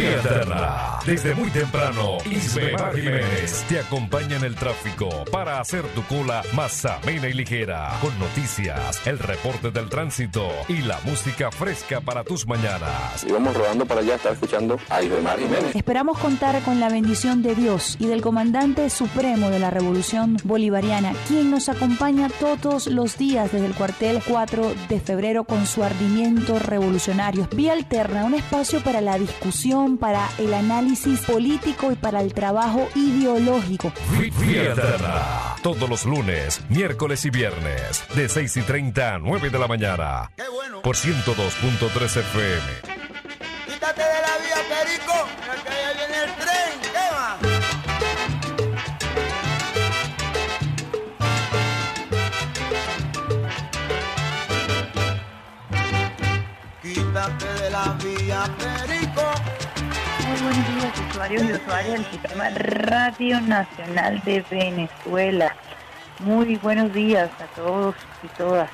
Vía Alterna. Desde muy temprano, Isbemar Jiménez te acompaña en el tráfico para hacer tu cola más amena y ligera. Con noticias, el reporte del tránsito y la música fresca para tus mañanas. Íbamos rodando para allá, estaba escuchando a Isbemar Jiménez. Esperamos contar con la bendición de Dios y del comandante supremo de la Revolución Bolivariana, quien nos acompaña todos los días desde el cuartel 4 de febrero con su ardimiento revolucionario. Vía Alterna, un espacio para la discusión, para el análisis político y para el trabajo ideológico. Alterna. Todos los lunes, miércoles y viernes, de 6 y 30 a 9 de la mañana. Qué bueno. Por 102.3 FM. Quítate de la vía, Perico, que viene el tren. Quítate de la vía, Perico. Muy buenos días, usuarios y usuarias del Sistema Radio Nacional de Venezuela. Muy buenos días a todos y todas.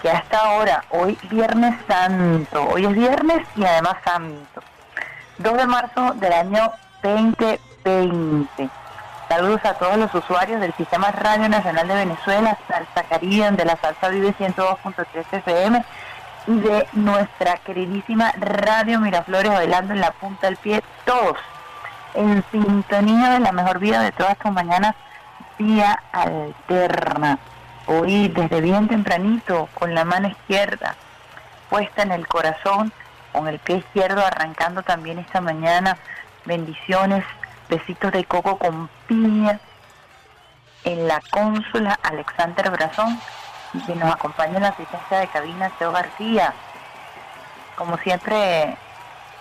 Que hasta ahora, hoy Viernes Santo, hoy es viernes y además Santo. 2 de marzo del año 2020. Saludos a todos los usuarios del Sistema Radio Nacional de Venezuela, Salsa Caribe, de la Salsa Vive 102.3 FM y de nuestra queridísima Radio Miraflores bailando en la punta del pie, todos en sintonía de la mejor vida de todas tus mañanas, vía alterna. Hoy desde bien tempranito, con la mano izquierda puesta en el corazón, con el pie izquierdo arrancando también esta mañana, bendiciones, besitos de coco con piña en la cónsula Alexander Brazón que nos acompaña en la asistencia de cabina Teo García. Como siempre,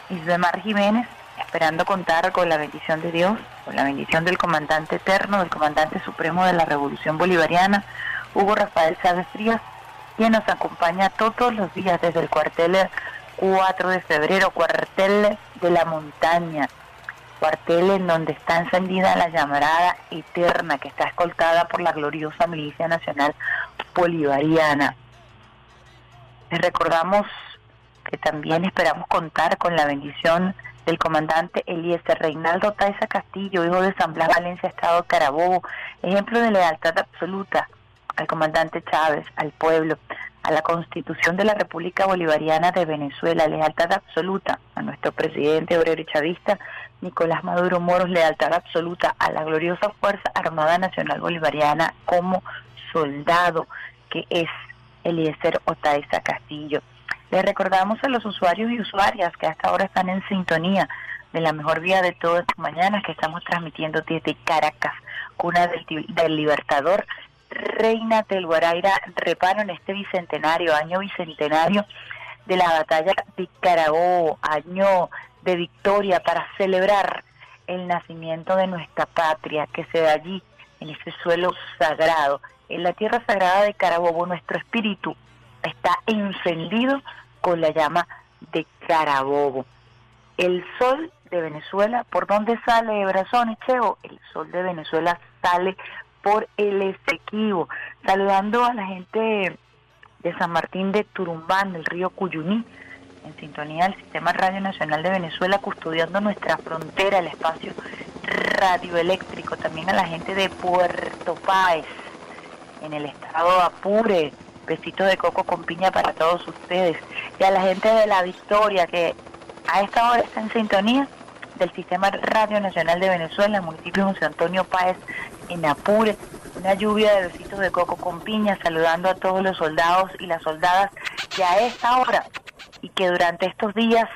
Isbemar Jiménez, esperando contar con la bendición de Dios, con la bendición del comandante eterno, del comandante supremo de la Revolución Bolivariana, Hugo Rafael Chávez Frías, quien nos acompaña todos los días desde el cuartel 4 de febrero, cuartel de la montaña, cuartel en donde está encendida la llamarada eterna que está escoltada por la gloriosa Milicia Nacional Bolivariana. Les recordamos que también esperamos contar con la bendición del comandante Eliezer Reinaldo Taiza Castillo, hijo de San Blas Valencia, Estado Carabobo, ejemplo de lealtad absoluta al comandante Chávez, al pueblo, a la Constitución de la República Bolivariana de Venezuela, lealtad absoluta a nuestro presidente obrero y chavista Nicolás Maduro Moros, lealtad absoluta a la gloriosa Fuerza Armada Nacional Bolivariana como soldado que es Eliezer Otaiza Castillo. Les recordamos a los usuarios y usuarias que hasta ahora están en sintonía de la mejor vía de todas estas mañanas que estamos transmitiendo desde Caracas, cuna del, del Libertador, Reina del Guaraira, reparo en este bicentenario, año bicentenario de la batalla de Carabobo, año de victoria para celebrar el nacimiento de nuestra patria que se da allí, en este suelo sagrado, en la tierra sagrada de Carabobo, nuestro espíritu está encendido con la llama de Carabobo. El sol de Venezuela, ¿por dónde sale Brazón y Cheo? El sol de Venezuela sale por el Esequibo, saludando a la gente de San Martín de Turumbán, del río Cuyuní, en sintonía del Sistema Radio Nacional de Venezuela, custodiando nuestra frontera, el espacio radioeléctrico, también a la gente de Puerto Páez, en el estado Apure, besitos de coco con piña para todos ustedes, y a la gente de La Victoria, que a esta hora está en sintonía del Sistema Radio Nacional de Venezuela, el municipio José Antonio Páez, en Apure, una lluvia de besitos de coco con piña, saludando a todos los soldados y las soldadas que a esta hora y que durante estos días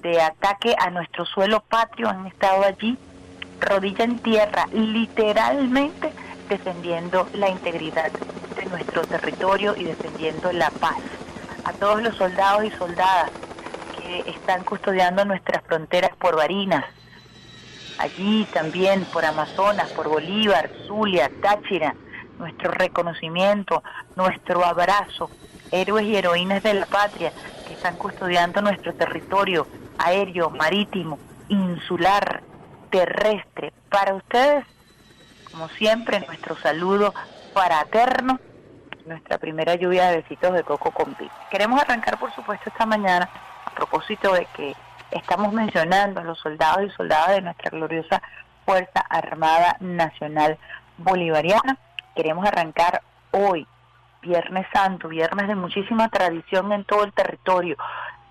de ataque a nuestro suelo patrio han estado allí, rodilla en tierra, literalmente defendiendo la integridad de nuestro territorio y defendiendo la paz. A todos los soldados y soldadas que están custodiando nuestras fronteras por Barinas, allí también por Amazonas, por Bolívar, Zulia, Táchira, nuestro reconocimiento, nuestro abrazo, héroes y heroínas de la patria están custodiando nuestro territorio aéreo, marítimo, insular, terrestre. Para ustedes, como siempre, nuestro saludo fraterno, nuestra primera lluvia de besitos de coco con pico. Queremos arrancar, por supuesto, esta mañana, a propósito de que estamos mencionando a los soldados y soldadas de nuestra gloriosa Fuerza Armada Nacional Bolivariana. Queremos arrancar hoy, Viernes Santo, viernes de muchísima tradición en todo el territorio.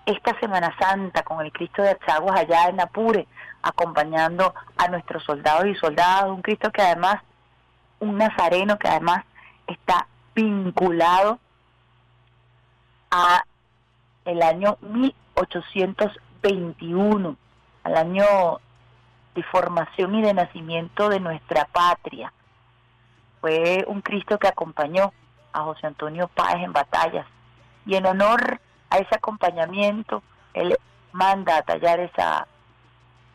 Esta Semana Santa con el Cristo de Achaguas allá en Apure, acompañando a nuestros soldados y soldadas, un Cristo que además, un nazareno que además está vinculado a el año 1821, al año de formación y de nacimiento de nuestra patria. Fue un Cristo que acompañó a José Antonio Páez en batallas y en honor a ese acompañamiento, él manda a tallar esa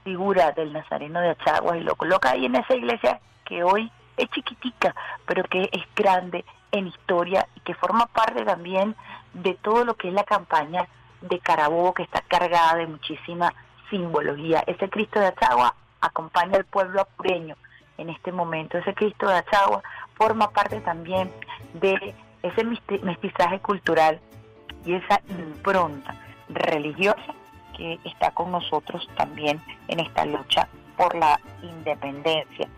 figura del Nazareno de Achaguas y lo coloca ahí en esa iglesia que hoy es chiquitica, pero que es grande en historia y que forma parte también de todo lo que es la campaña de Carabobo, que está cargada de muchísima simbología. Ese Cristo de Achagua acompaña al pueblo apureño en este momento. Ese Cristo de Achagua forma parte también de ese mestizaje cultural y esa impronta religiosa que está con nosotros también en esta lucha por la independencia.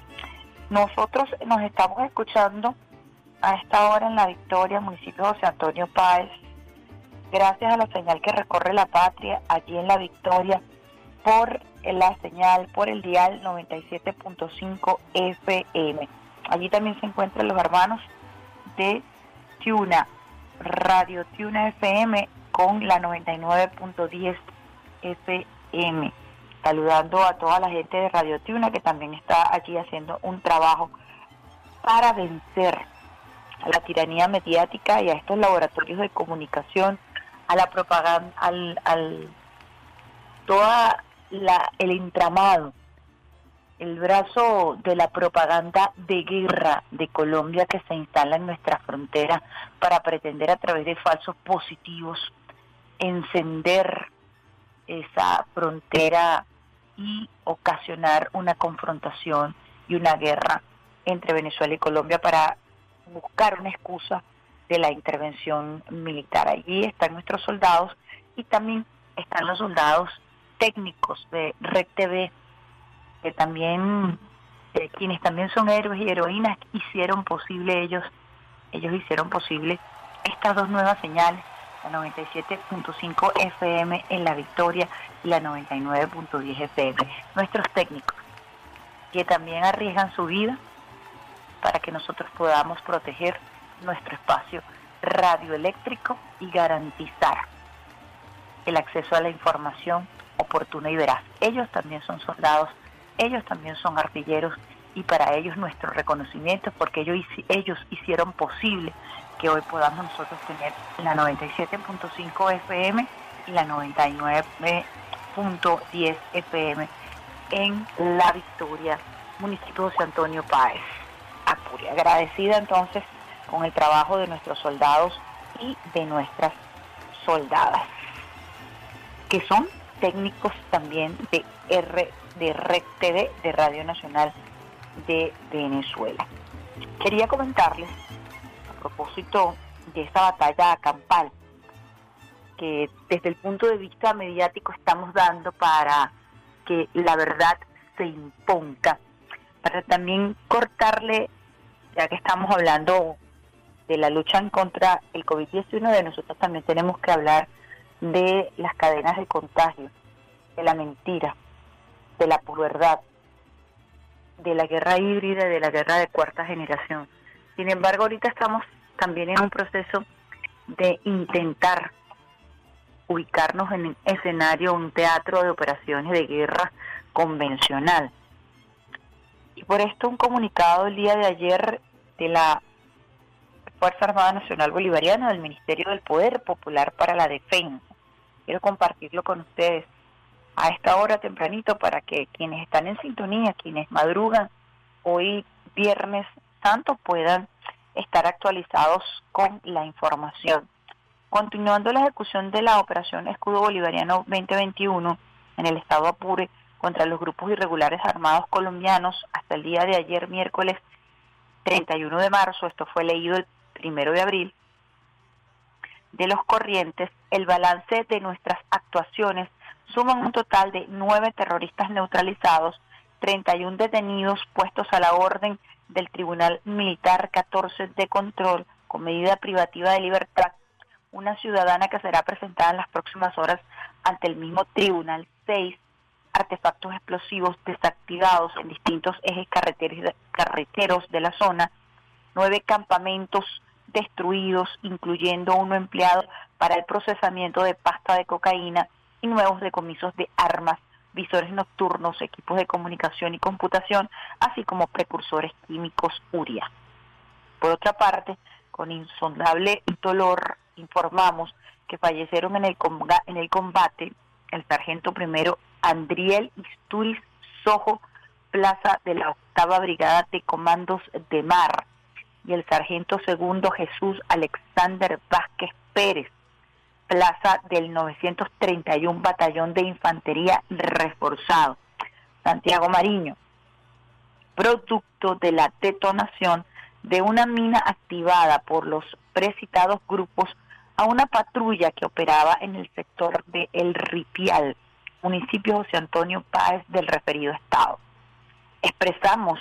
Nosotros nos estamos escuchando a esta hora en La Victoria, municipio de José Antonio Páez, gracias a la señal que recorre la patria, allí en La Victoria, por la señal, por el dial 97.5 FM. Allí también se encuentran los hermanos de Tuna, Radio Tuna FM con la 99.10 FM. Saludando a toda la gente de Radio Tuna que también está allí haciendo un trabajo para vencer a la tiranía mediática y a estos laboratorios de comunicación, a la propaganda, al, al toda la, el entramado, el brazo de la propaganda de guerra de Colombia que se instala en nuestra frontera para pretender a través de falsos positivos encender esa frontera y ocasionar una confrontación y una guerra entre Venezuela y Colombia para buscar una excusa de la intervención militar. Allí están nuestros soldados y también están los soldados técnicos de Red TV, que también, eh, quienes también son héroes y heroínas, hicieron posible ellos, ellos hicieron posible estas dos nuevas señales, la 97.5 FM en La Victoria y la 99.10 FM. Nuestros técnicos, que también arriesgan su vida para que nosotros podamos proteger nuestro espacio radioeléctrico y garantizar el acceso a la información oportuna y veraz. Ellos también son soldados, ellos también son artilleros y para ellos nuestro reconocimiento porque ellos, ellos hicieron posible que hoy podamos nosotros tener la 97.5 FM y la 99.10 FM en La Victoria, municipio de San Antonio Páez. Apuria. Agradecida entonces con el trabajo de nuestros soldados y de nuestras soldadas, que son técnicos también de R de REC TV de Radio Nacional de Venezuela. Quería comentarles a propósito de esta batalla campal que desde el punto de vista mediático estamos dando para que la verdad se imponga, para también cortarle ya que estamos hablando de la lucha contra el COVID-19, de nosotros también tenemos que hablar de las cadenas de contagio, de la mentira, de la verdad, de la guerra híbrida, de la guerra de cuarta generación. Sin embargo, ahorita estamos también en un proceso de intentar ubicarnos en un escenario, un teatro de operaciones de guerra convencional. Y por esto un comunicado el día de ayer de la Fuerza Armada Nacional Bolivariana del Ministerio del Poder Popular para la Defensa. Quiero compartirlo con ustedes a esta hora tempranito para que quienes están en sintonía, quienes madrugan hoy viernes santo puedan estar actualizados con la información. Continuando la ejecución de la operación Escudo Bolivariano 2021 en el estado Apure contra los grupos irregulares armados colombianos hasta el día de ayer miércoles 31 de marzo, esto fue leído el primero de abril, de los corrientes, el balance de nuestras actuaciones suman un total de nueve terroristas neutralizados, 31 detenidos puestos a la orden del Tribunal Militar 14 de control con medida privativa de libertad, una ciudadana que será presentada en las próximas horas ante el mismo Tribunal. 6, artefactos explosivos desactivados en distintos ejes carreteros de la zona, nueve campamentos destruidos, incluyendo uno empleado para el procesamiento de pasta de cocaína y nuevos decomisos de armas, visores nocturnos, equipos de comunicación y computación, así como precursores químicos URIA. Por otra parte, con insondable dolor informamos que fallecieron en el, en el combate el sargento primero Andriel Isturiz Sojo, plaza de la octava brigada de comandos de mar, y el sargento segundo Jesús Alexander Vázquez Pérez, plaza del 931 Batallón de Infantería Reforzado, Santiago Mariño, producto de la detonación de una mina activada por los precitados grupos a una patrulla que operaba en el sector de El Ripial, municipio José Antonio Páez del referido estado. Expresamos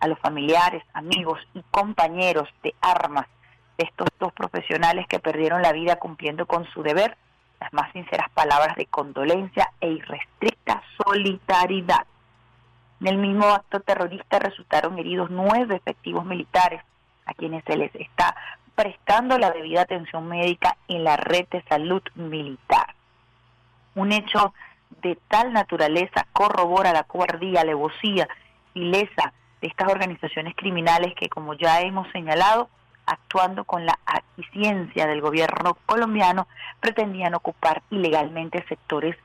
a los familiares, amigos y compañeros de armas de estos que perdieron la vida cumpliendo con su deber las más sinceras palabras de condolencia e irrestricta solidaridad. En el mismo acto terrorista resultaron heridos nueve efectivos militares a quienes se les está prestando la debida atención médica en la red de salud militar. Un hecho de tal naturaleza corrobora la cobardía, alevosía y lesa de estas organizaciones criminales que, como ya hemos señalado, actuando con la eficiencia del gobierno colombiano, pretendían ocupar ilegalmente sectores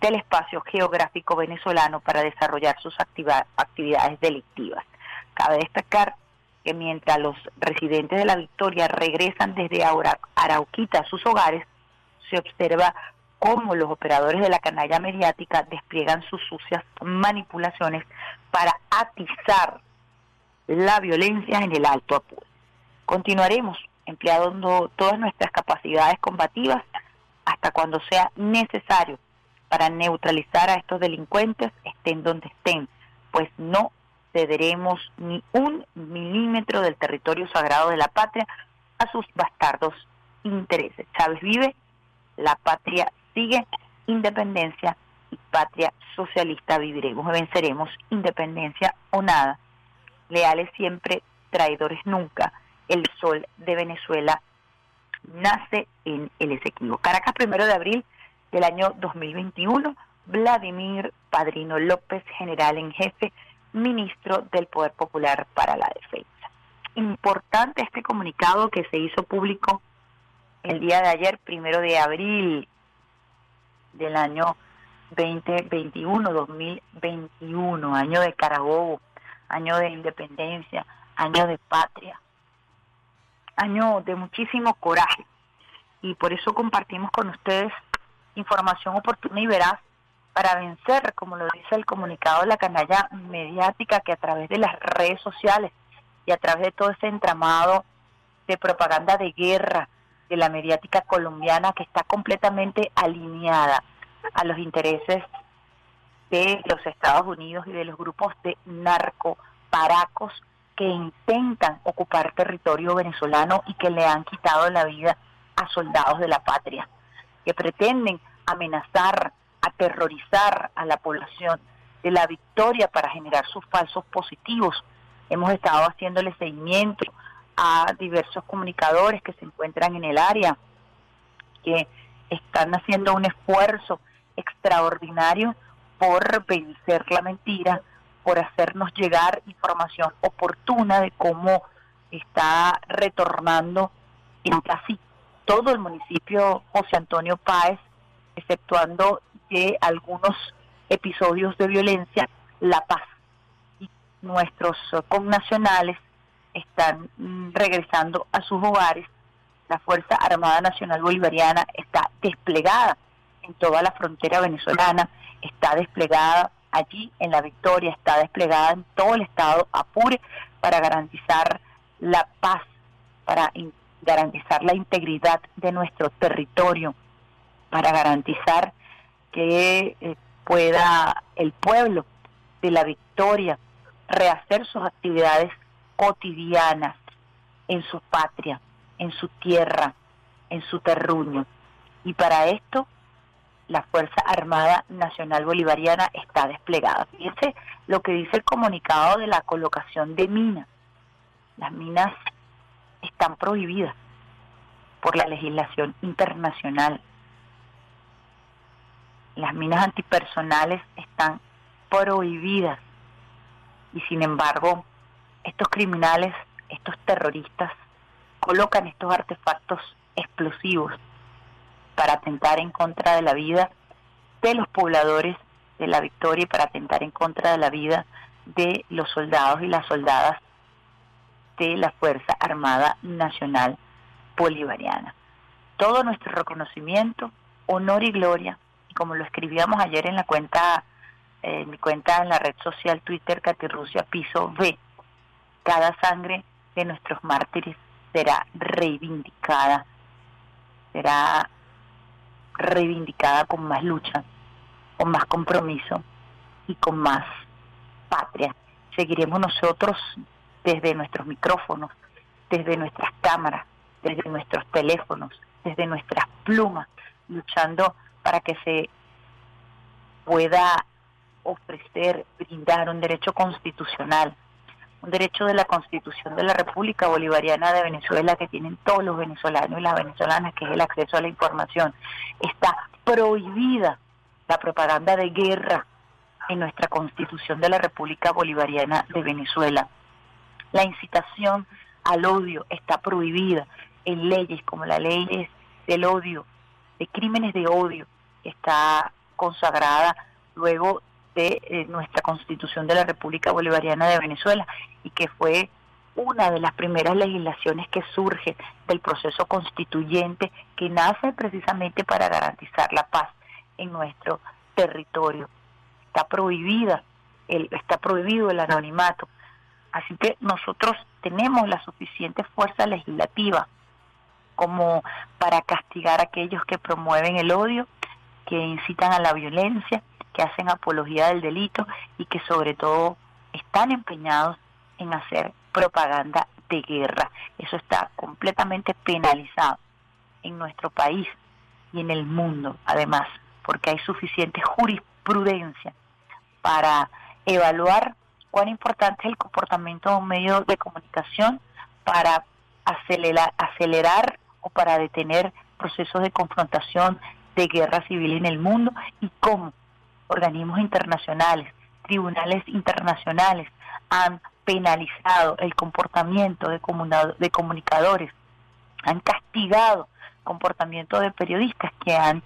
del espacio geográfico venezolano para desarrollar sus actividades delictivas. Cabe destacar que mientras los residentes de la Victoria regresan desde Arauquita a sus hogares, se observa cómo los operadores de la canalla mediática despliegan sus sucias manipulaciones para atizar la violencia en el Alto Apure. Continuaremos empleando todas nuestras capacidades combativas hasta cuando sea necesario para neutralizar a estos delincuentes, estén donde estén, pues no cederemos ni un milímetro del territorio sagrado de la patria a sus bastardos intereses. Chávez vive, la patria sigue, independencia y patria socialista viviremos, venceremos, independencia o nada. Leales siempre, traidores nunca. El sol de Venezuela nace en el Esequibo. Caracas, primero de abril del año 2021, Vladimir Padrino López, general en jefe, ministro del Poder Popular para la Defensa. Importante este comunicado que se hizo público el día de ayer, primero de abril del año 2021, 2021, año de Carabobo, año de independencia, año de patria, año de muchísimo coraje. Y por eso compartimos con ustedes información oportuna y veraz para vencer, como lo dice el comunicado de la canalla mediática, que a través de las redes sociales y a través de todo ese entramado de propaganda de guerra de la mediática colombiana que está completamente alineada a los intereses de los Estados Unidos y de los grupos de narcoparacos que intentan ocupar territorio venezolano y que le han quitado la vida a soldados de la patria que pretenden amenazar, aterrorizar a la población de la victoria para generar sus falsos positivos. Hemos estado haciéndole seguimiento a diversos comunicadores que se encuentran en el área, que están haciendo un esfuerzo extraordinario por vencer la mentira, por hacernos llegar información oportuna de cómo está retornando en casi todo el municipio José Antonio Páez, exceptuando de algunos episodios de violencia, la paz. Y nuestros connacionales están mm, regresando a sus hogares. La Fuerza Armada Nacional Bolivariana está desplegada en toda la frontera venezolana, está desplegada allí en la Victoria, está desplegada en todo el estado Apure para garantizar la paz, para garantizar la integridad de nuestro territorio, para garantizar que eh, pueda el pueblo de la victoria rehacer sus actividades cotidianas en su patria, en su tierra, en su terruño. Y para esto la Fuerza Armada Nacional Bolivariana está desplegada. Fíjense lo que dice el comunicado de la colocación de minas. Las minas están prohibidas por la legislación internacional. Las minas antipersonales están prohibidas y sin embargo estos criminales, estos terroristas colocan estos artefactos explosivos para atentar en contra de la vida de los pobladores de la victoria y para atentar en contra de la vida de los soldados y las soldadas de la Fuerza Armada Nacional Bolivariana. Todo nuestro reconocimiento, honor y gloria, y como lo escribíamos ayer en la cuenta, en mi cuenta en la red social Twitter Catirrusia Piso V, cada sangre de nuestros mártires será reivindicada, será reivindicada con más lucha, con más compromiso y con más patria. Seguiremos nosotros desde nuestros micrófonos, desde nuestras cámaras, desde nuestros teléfonos, desde nuestras plumas, luchando para que se pueda ofrecer, brindar un derecho constitucional un derecho de la Constitución de la República Bolivariana de Venezuela que tienen todos los venezolanos y las venezolanas, que es el acceso a la información. Está prohibida la propaganda de guerra en nuestra Constitución de la República Bolivariana de Venezuela. La incitación al odio está prohibida en leyes como la ley del odio, de crímenes de odio, está consagrada luego de eh, nuestra Constitución de la República Bolivariana de Venezuela y que fue una de las primeras legislaciones que surge del proceso constituyente que nace precisamente para garantizar la paz en nuestro territorio. Está prohibida, el, está prohibido el anonimato. Así que nosotros tenemos la suficiente fuerza legislativa como para castigar a aquellos que promueven el odio, que incitan a la violencia, que hacen apología del delito y que sobre todo están empeñados en hacer propaganda de guerra. Eso está completamente penalizado en nuestro país y en el mundo, además, porque hay suficiente jurisprudencia para evaluar cuán importante es el comportamiento de un medio de comunicación para acelerar, acelerar o para detener procesos de confrontación de guerra civil en el mundo y cómo organismos internacionales, tribunales internacionales han penalizado el comportamiento de, de comunicadores, han castigado comportamiento de periodistas que han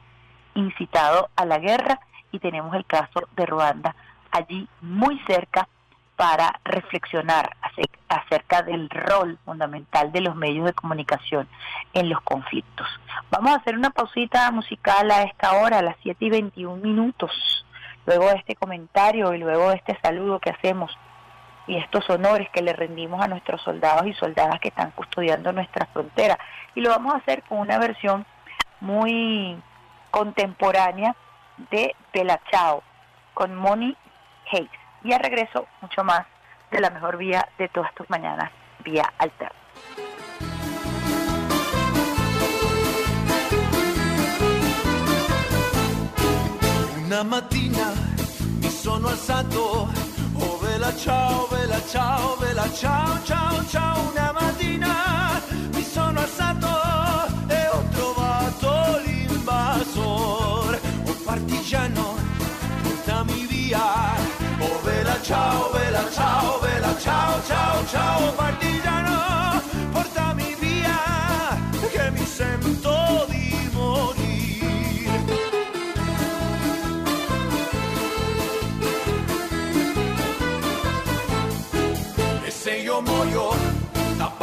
incitado a la guerra y tenemos el caso de Ruanda allí muy cerca para reflexionar acerca del rol fundamental de los medios de comunicación en los conflictos. Vamos a hacer una pausita musical a esta hora, a las 7 y 21 minutos luego de este comentario y luego de este saludo que hacemos y estos honores que le rendimos a nuestros soldados y soldadas que están custodiando nuestra frontera. Y lo vamos a hacer con una versión muy contemporánea de Bella Chao, con Moni Hayes. Y a regreso, mucho más de la mejor vía de todas tus mañanas, vía alterna. Una mattina mi sono alzato, oh vela ciao, vela ciao, vela ciao, ciao, ciao. Una mattina mi sono alzato e ho trovato l'invasor. Oh partigiano, portami via. Oh vela ciao, vela ciao, vela ciao, ciao, ciao. Partigiano,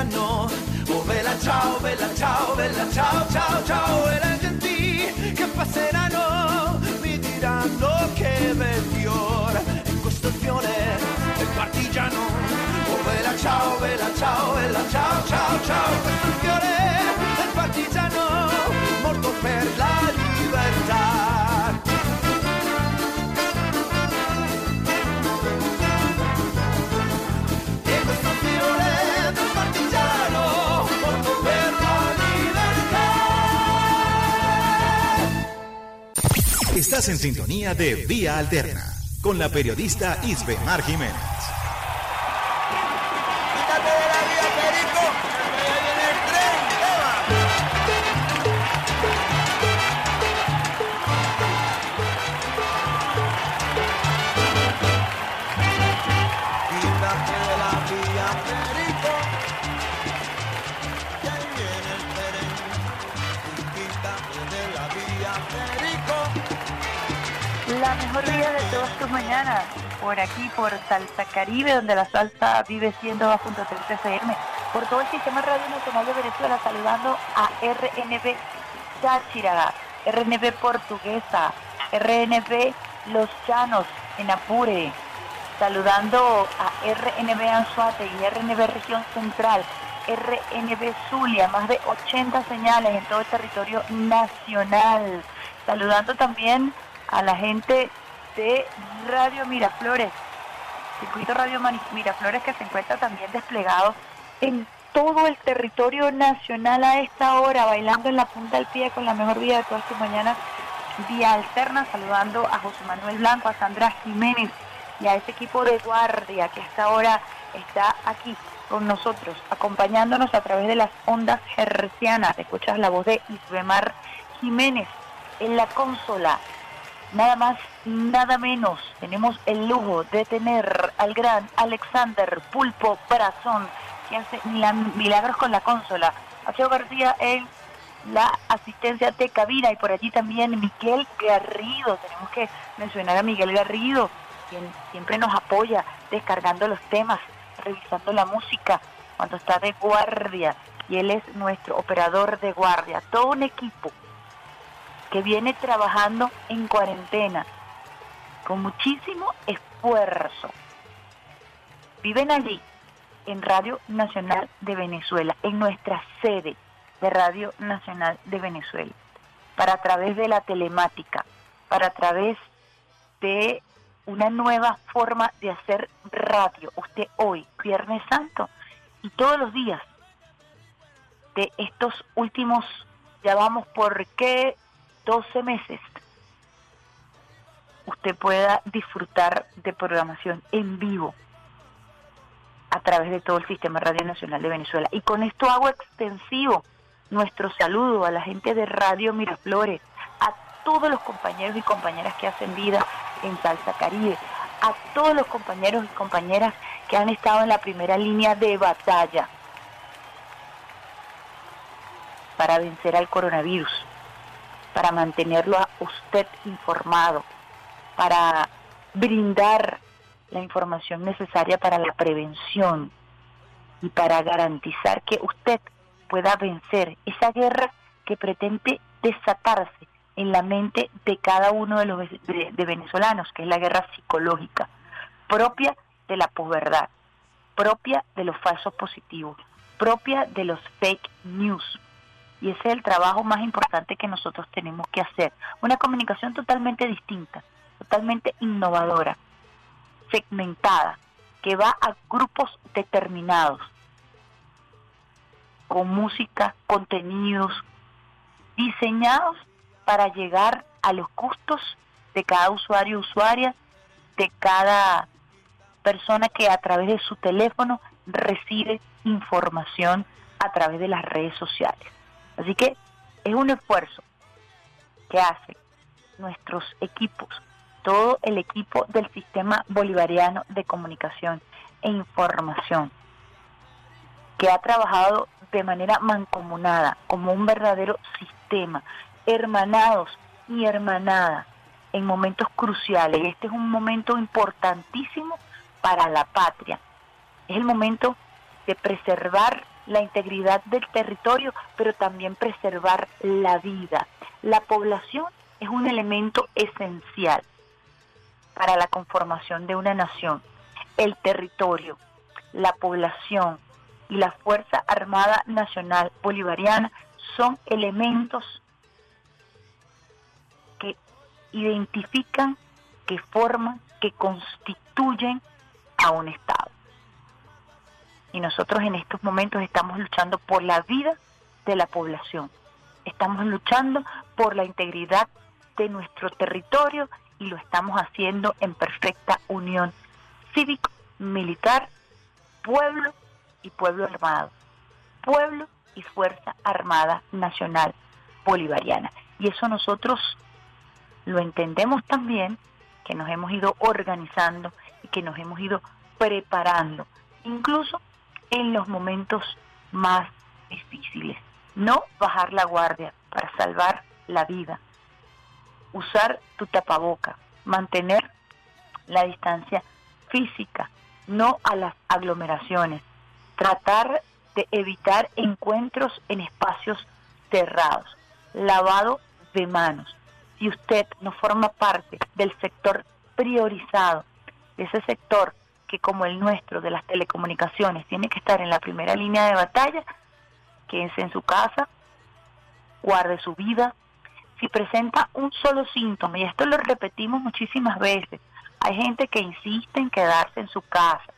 passeranno. Oh bella ciao, bella ciao, bella ciao, ciao, ciao. E le genti che passeranno mi diranno che bel fiore. E questo fiore del partigiano. Oh bella ciao, bella ciao, bella ciao, ciao, ciao. Questo fiore del partigiano morto per la libertà. Estás en sintonía de Vía Alterna con la periodista Isbemar Jiménez. Mejor vida de todas tus mañanas, por aquí, por Salsa Caribe, donde la salsa vive siendo 2.3 FM, por todo el Sistema Radio Nacional de Venezuela, saludando a RNB Táchira, RNB Portuguesa, RNB Los Llanos, en Apure, saludando a RNB Anzuate y RNB Región Central, RNB Zulia, más de 80 señales en todo el territorio nacional. Saludando también la gente de Radio Miraflores, circuito Radio Miraflores que se encuentra también desplegado en todo el territorio nacional a esta hora, bailando en la punta del pie con la mejor vida de todas tus mañanas, vía alterna, saludando a José Manuel Blanco, a Sandra Jiménez y a ese equipo de guardia que hasta ahora está aquí con nosotros, acompañándonos a través de las ondas hercianas. Escuchas la voz de Isbemar Jiménez en la consola. Nada más, nada menos. Tenemos el lujo de tener al gran Alexander Pulpo Brazón, que hace mila- milagros con la consola. Acheo García en la asistencia de cabina y por allí también Miguel Garrido. Tenemos que mencionar a Miguel Garrido, quien siempre nos apoya descargando los temas, revisando la música cuando está de guardia. Y él es nuestro operador de guardia. Todo un equipo que viene trabajando en cuarentena con muchísimo esfuerzo. Viven allí, en Radio Nacional de Venezuela, en nuestra sede de Radio Nacional de Venezuela, para a través de la telemática, para a través de una nueva forma de hacer radio. Usted hoy, Viernes Santo, y todos los días de estos últimos, ya vamos por qué 12 meses, usted pueda disfrutar de programación en vivo a través de todo el Sistema Radio Nacional de Venezuela. Y con esto hago extensivo nuestro saludo a la gente de Radio Miraflores, a todos los compañeros y compañeras que hacen vida en Salsa Caribe, a todos los compañeros y compañeras que han estado en la primera línea de batalla para vencer al coronavirus, para mantenerlo a usted informado, para brindar la información necesaria para la prevención y para garantizar que usted pueda vencer esa guerra que pretende desatarse en la mente de cada uno de los de venezolanos, que es la guerra psicológica, propia de la posverdad, propia de los falsos positivos, propia de los fake news. Y ese es el trabajo más importante que nosotros tenemos que hacer. Una comunicación totalmente distinta, totalmente innovadora, segmentada, que va a grupos determinados, con música, contenidos diseñados para llegar a los gustos de cada usuario usuaria, de cada persona que a través de su teléfono recibe información a través de las redes sociales. Así que es un esfuerzo que hacen nuestros equipos, todo el equipo del Sistema Bolivariano de Comunicación e Información, que ha trabajado de manera mancomunada, como un verdadero sistema, hermanados y hermanadas en momentos cruciales. Este es un momento importantísimo para la patria. Es el momento de preservar la integridad del territorio, pero también preservar la vida. La población es un elemento esencial para la conformación de una nación. El territorio, la población y la Fuerza Armada Nacional Bolivariana son elementos que identifican, que forman, que constituyen a un Estado. Y nosotros en estos momentos estamos luchando por la vida de la población. Estamos luchando por la integridad de nuestro territorio y lo estamos haciendo en perfecta unión cívico, militar, pueblo y pueblo armado. Pueblo y Fuerza Armada Nacional Bolivariana. Y eso nosotros lo entendemos también, que nos hemos ido organizando y que nos hemos ido preparando, incluso en los momentos más difíciles. No bajar la guardia para salvar la vida. Usar tu tapaboca, mantener la distancia física, no a las aglomeraciones. Tratar de evitar encuentros en espacios cerrados. Lavado de manos. Si usted no forma parte del sector priorizado, ese sector que como el nuestro de las telecomunicaciones tiene que estar en la primera línea de batalla, quédense en su casa, guarde su vida. Si presenta un solo síntoma, y esto lo repetimos muchísimas veces, hay gente que insiste en quedarse en su casa,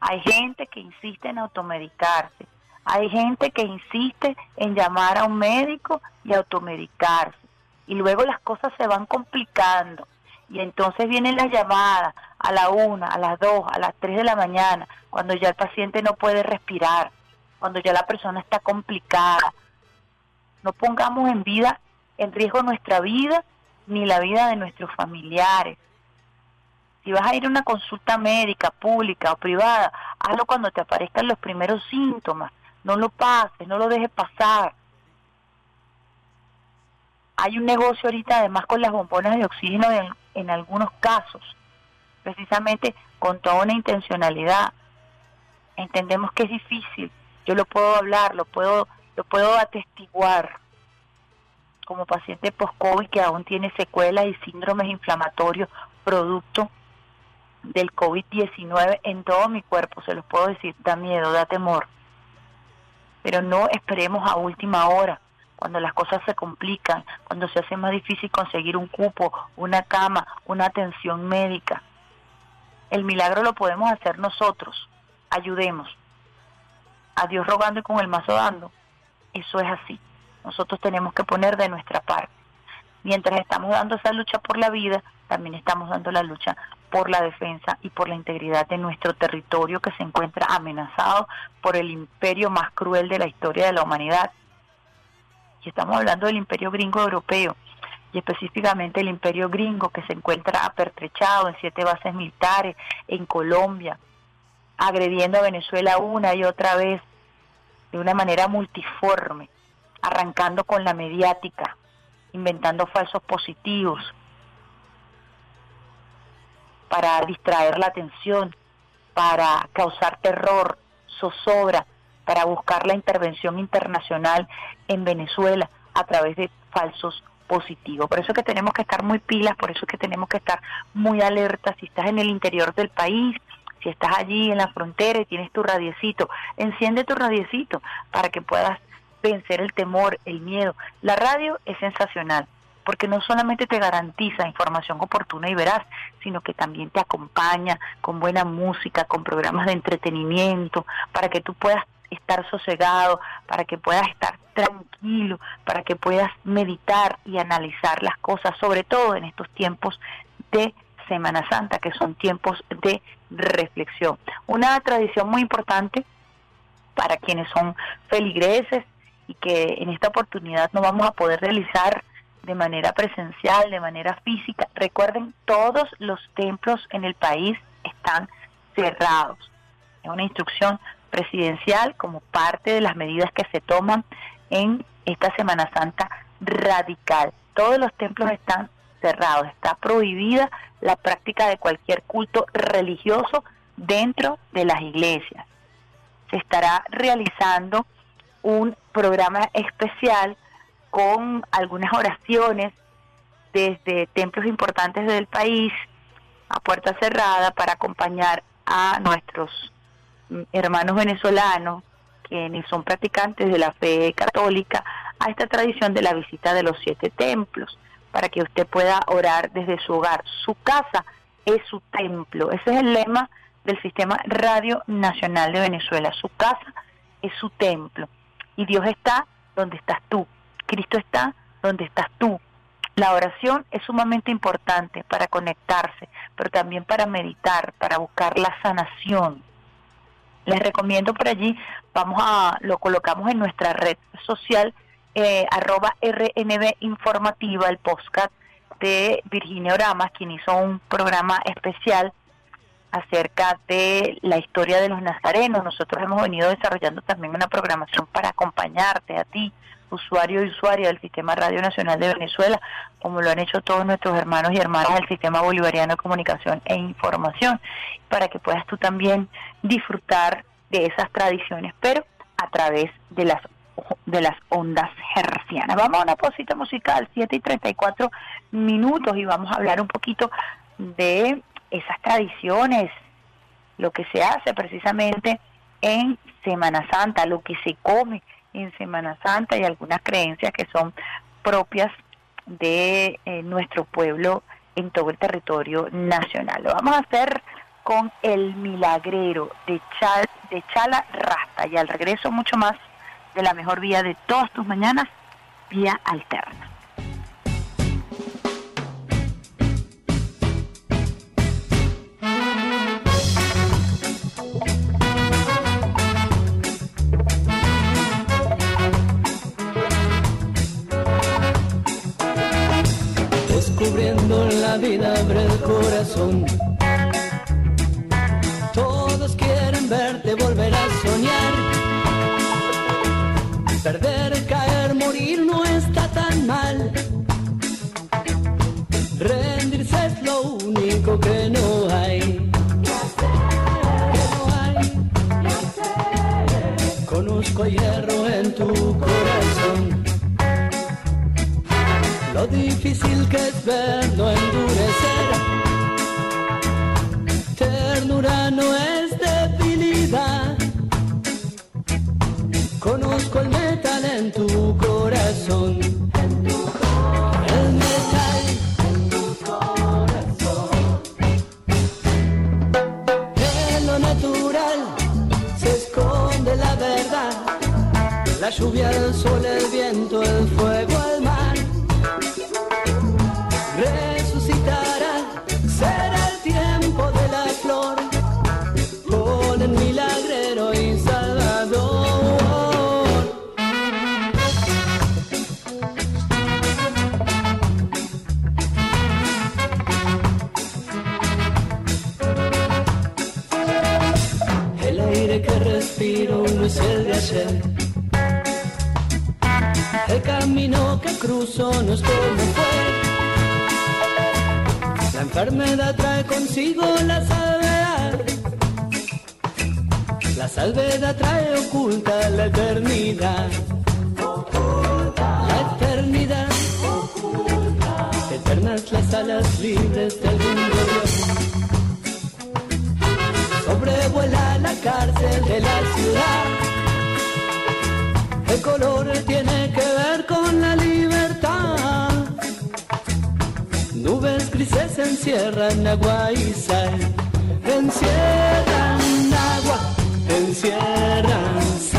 hay gente que insiste en automedicarse, hay gente que insiste en llamar a un médico y automedicarse, y luego las cosas se van complicando y entonces vienen las llamadas a la una, a las dos, a las tres de la mañana, cuando ya el paciente no puede respirar, cuando ya la persona está complicada. No pongamos en vida, en riesgo nuestra vida ni la vida de nuestros familiares. Si vas a ir a una consulta médica, pública o privada, hazlo cuando te aparezcan los primeros síntomas. No lo pases, no lo dejes pasar. Hay un negocio ahorita además con las bombonas de oxígeno en, algunos casos, precisamente con toda una intencionalidad. Entendemos que es difícil, yo lo puedo hablar, lo puedo, lo puedo atestiguar como paciente post-COVID que aún tiene secuelas y síndromes inflamatorios producto del COVID-19 en todo mi cuerpo, se los puedo decir, da miedo, da temor. Pero no esperemos a última hora cuando las cosas se complican, cuando se hace más difícil conseguir un cupo, una cama, una atención médica. El milagro lo podemos hacer nosotros. Ayudemos. A Dios rogando y con el mazo dando. Eso es así. Nosotros tenemos que poner de nuestra parte. Mientras estamos dando esa lucha por la vida, también estamos dando la lucha por la defensa y por la integridad de nuestro territorio que se encuentra amenazado por el imperio más cruel de la historia de la humanidad, y estamos hablando del imperio gringo europeo, y específicamente el imperio gringo que se encuentra apertrechado en siete bases militares en Colombia, agrediendo a Venezuela una y otra vez de una manera multiforme, arrancando con la mediática, inventando falsos positivos para distraer la atención, para causar terror, zozobra, para buscar la intervención internacional en Venezuela a través de falsos positivos. Por eso es que tenemos que estar muy pilas, por eso es que tenemos que estar muy alertas. Si estás en el interior del país, si estás allí en la frontera y tienes tu radiecito, enciende tu radiecito para que puedas vencer el temor, el miedo. La radio es sensacional porque no solamente te garantiza información oportuna y veraz, sino que también te acompaña con buena música, con programas de entretenimiento, para que tú puedas estar sosegado, para que puedas estar tranquilo, para que puedas meditar y analizar las cosas, sobre todo en estos tiempos de Semana Santa, que son tiempos de reflexión. Una tradición muy importante para quienes son feligreses y que en esta oportunidad no vamos a poder realizar de manera presencial, de manera física. Recuerden, todos los templos en el país están cerrados. Es una instrucción presidencial como parte de las medidas que se toman en esta Semana Santa radical. Todos los templos están cerrados, está prohibida la práctica de cualquier culto religioso dentro de las iglesias. se estará realizando un programa especial con algunas oraciones desde templos importantes del país a puerta cerrada para acompañar a nuestros hermanos venezolanos quienes son practicantes de la fe católica a esta tradición de la visita de los siete templos para que usted pueda orar desde su hogar. Su casa es su templo. Ese es el lema del Sistema Radio Nacional de Venezuela. Su casa es su templo. Y Dios está donde estás tú. Cristo está donde estás tú. La oración es sumamente importante para conectarse, pero también para meditar, para buscar la sanación. Les recomiendo por allí, vamos a, lo colocamos en nuestra red social, eh, arroba RNB Informativa, el podcast de Virginia Oramas, quien hizo un programa especial acerca de la historia de los nazarenos. Nosotros hemos venido desarrollando también una programación para acompañarte a ti, usuario y usuaria del Sistema Radio Nacional de Venezuela, como lo han hecho todos nuestros hermanos y hermanas del Sistema Bolivariano de Comunicación e Información, para que puedas tú también disfrutar de esas tradiciones, pero a través de las de las ondas hercianas. Vamos a una posita musical, 7 y 34 minutos, y vamos a hablar un poquito de esas tradiciones, lo que se hace precisamente en Semana Santa, lo que se come en Semana Santa y algunas creencias que son propias de eh, nuestro pueblo en todo el territorio nacional. Lo vamos a hacer con el milagrero de, Chal, de Chala Rasta y al regreso mucho más de la mejor vía de todas tus mañanas, vía alterna. Abre el corazón. Todos quieren verte volver a soñar. Perder, caer, morir no está tan mal. Rendirse es lo único. Que no hay. Conozco hierro en tu corazón. Lo difícil que es verlo endurecer. Ternura no es debilidad. Conozco el metal en tu corazón. El metal en tu corazón. En lo natural se esconde la verdad. La lluvia, el sol, el viento, el fuego, no es como fue. La enfermedad trae consigo la salvedad. La salvedad trae oculta la eternidad. La eternidad. Eternas las alas libres del mundo. Sobrevuela la cárcel de la ciudad. El color tiene que ver Grises encierran agua y sal. Encierran agua, encierran.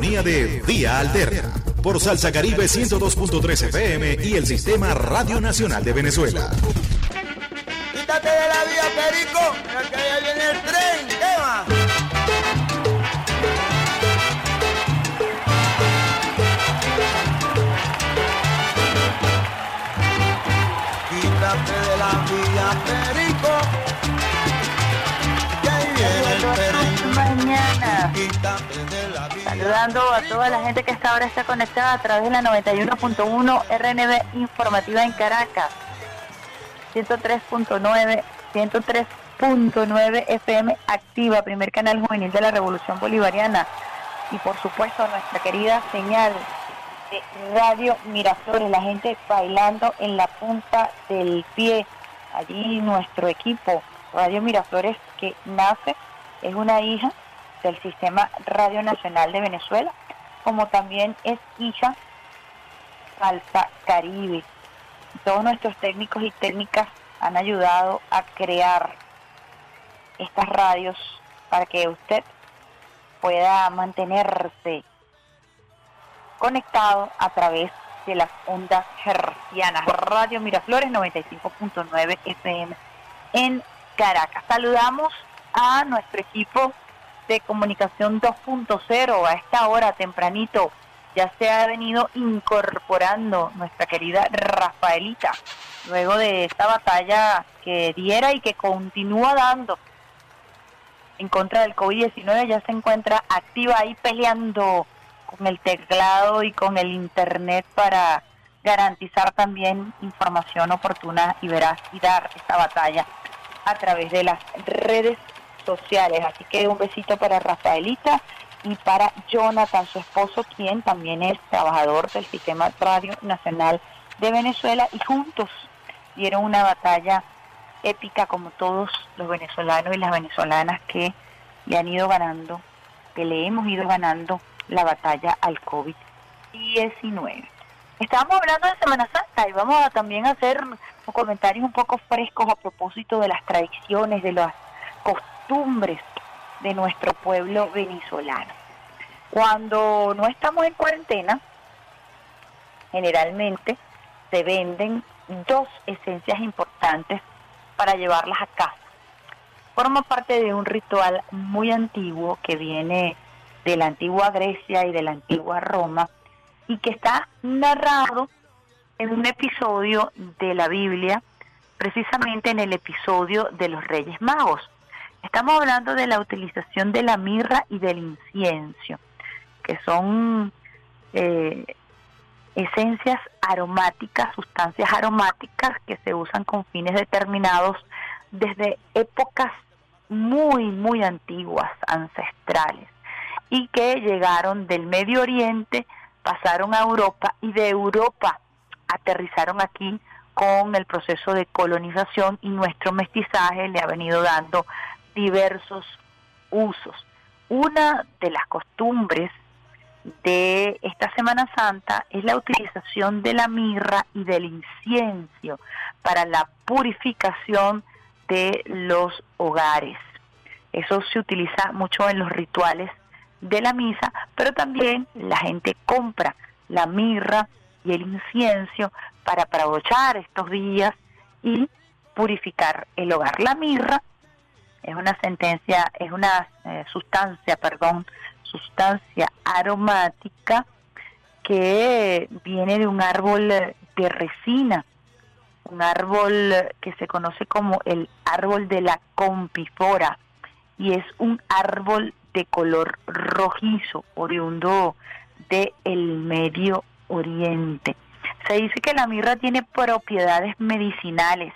De Vía Alterna por Salsa Caribe 102.3 FM y el Sistema Radio Nacional de Venezuela. A toda la gente que hasta ahora está conectada a través de la 91.1 RNB Informativa en Caracas, 103.9, 103.9 FM activa, primer canal juvenil de la Revolución Bolivariana. Y por supuesto nuestra querida señal de Radio Miraflores, la gente bailando en la punta del pie, allí nuestro equipo Radio Miraflores que nace, es una hija del Sistema Radio Nacional de Venezuela, como también es hija Salsa Caribe. Todos nuestros técnicos y técnicas han ayudado a crear estas radios para que usted pueda mantenerse conectado a través de las ondas hercianas. Radio Miraflores 95.9 FM en Caracas. Saludamos a nuestro equipo comunicación 2.0 a esta hora tempranito. Ya se ha venido incorporando nuestra querida Rafaelita luego de esta batalla que diera y que continúa dando en contra del COVID-19 ya se encuentra activa ahí peleando con el teclado y con el internet para garantizar también información oportuna y veraz y dar esta batalla a través de las redes sociales. Así que un besito para Rafaelita y para Jonathan, su esposo, quien también es trabajador del Sistema Radio Nacional de Venezuela y juntos dieron una batalla épica como todos los venezolanos y las venezolanas que le han ido ganando, que le hemos ido ganando la batalla al COVID-19. Estábamos hablando de Semana Santa y vamos a también hacer comentarios un poco frescos a propósito de las tradiciones, de las costumbres de nuestro pueblo venezolano. Cuando no estamos en cuarentena, generalmente se venden dos esencias importantes para llevarlas a casa. Forma parte de un ritual muy antiguo que viene de la antigua Grecia y de la antigua Roma y que está narrado en un episodio de la Biblia, precisamente en el episodio de los Reyes Magos. Estamos hablando de la utilización de la mirra y del incienso, que son eh, esencias aromáticas, sustancias aromáticas que se usan con fines determinados desde épocas muy, muy antiguas, ancestrales, y que llegaron del Medio Oriente, pasaron a Europa y de Europa aterrizaron aquí con el proceso de colonización y nuestro mestizaje le ha venido dando diversos usos. Una de las costumbres de esta Semana Santa es la utilización de la mirra y del incienso para la purificación de los hogares. Eso se utiliza mucho en los rituales de la misa, pero también la gente compra la mirra y el incienso para aprovechar estos días y purificar el hogar. La mirra es una sentencia, es una eh, sustancia, perdón, sustancia aromática que viene de un árbol de resina, un árbol que se conoce como el árbol de la compifora y es un árbol de color rojizo, oriundo del el Medio Oriente. Se dice que la mirra tiene propiedades medicinales.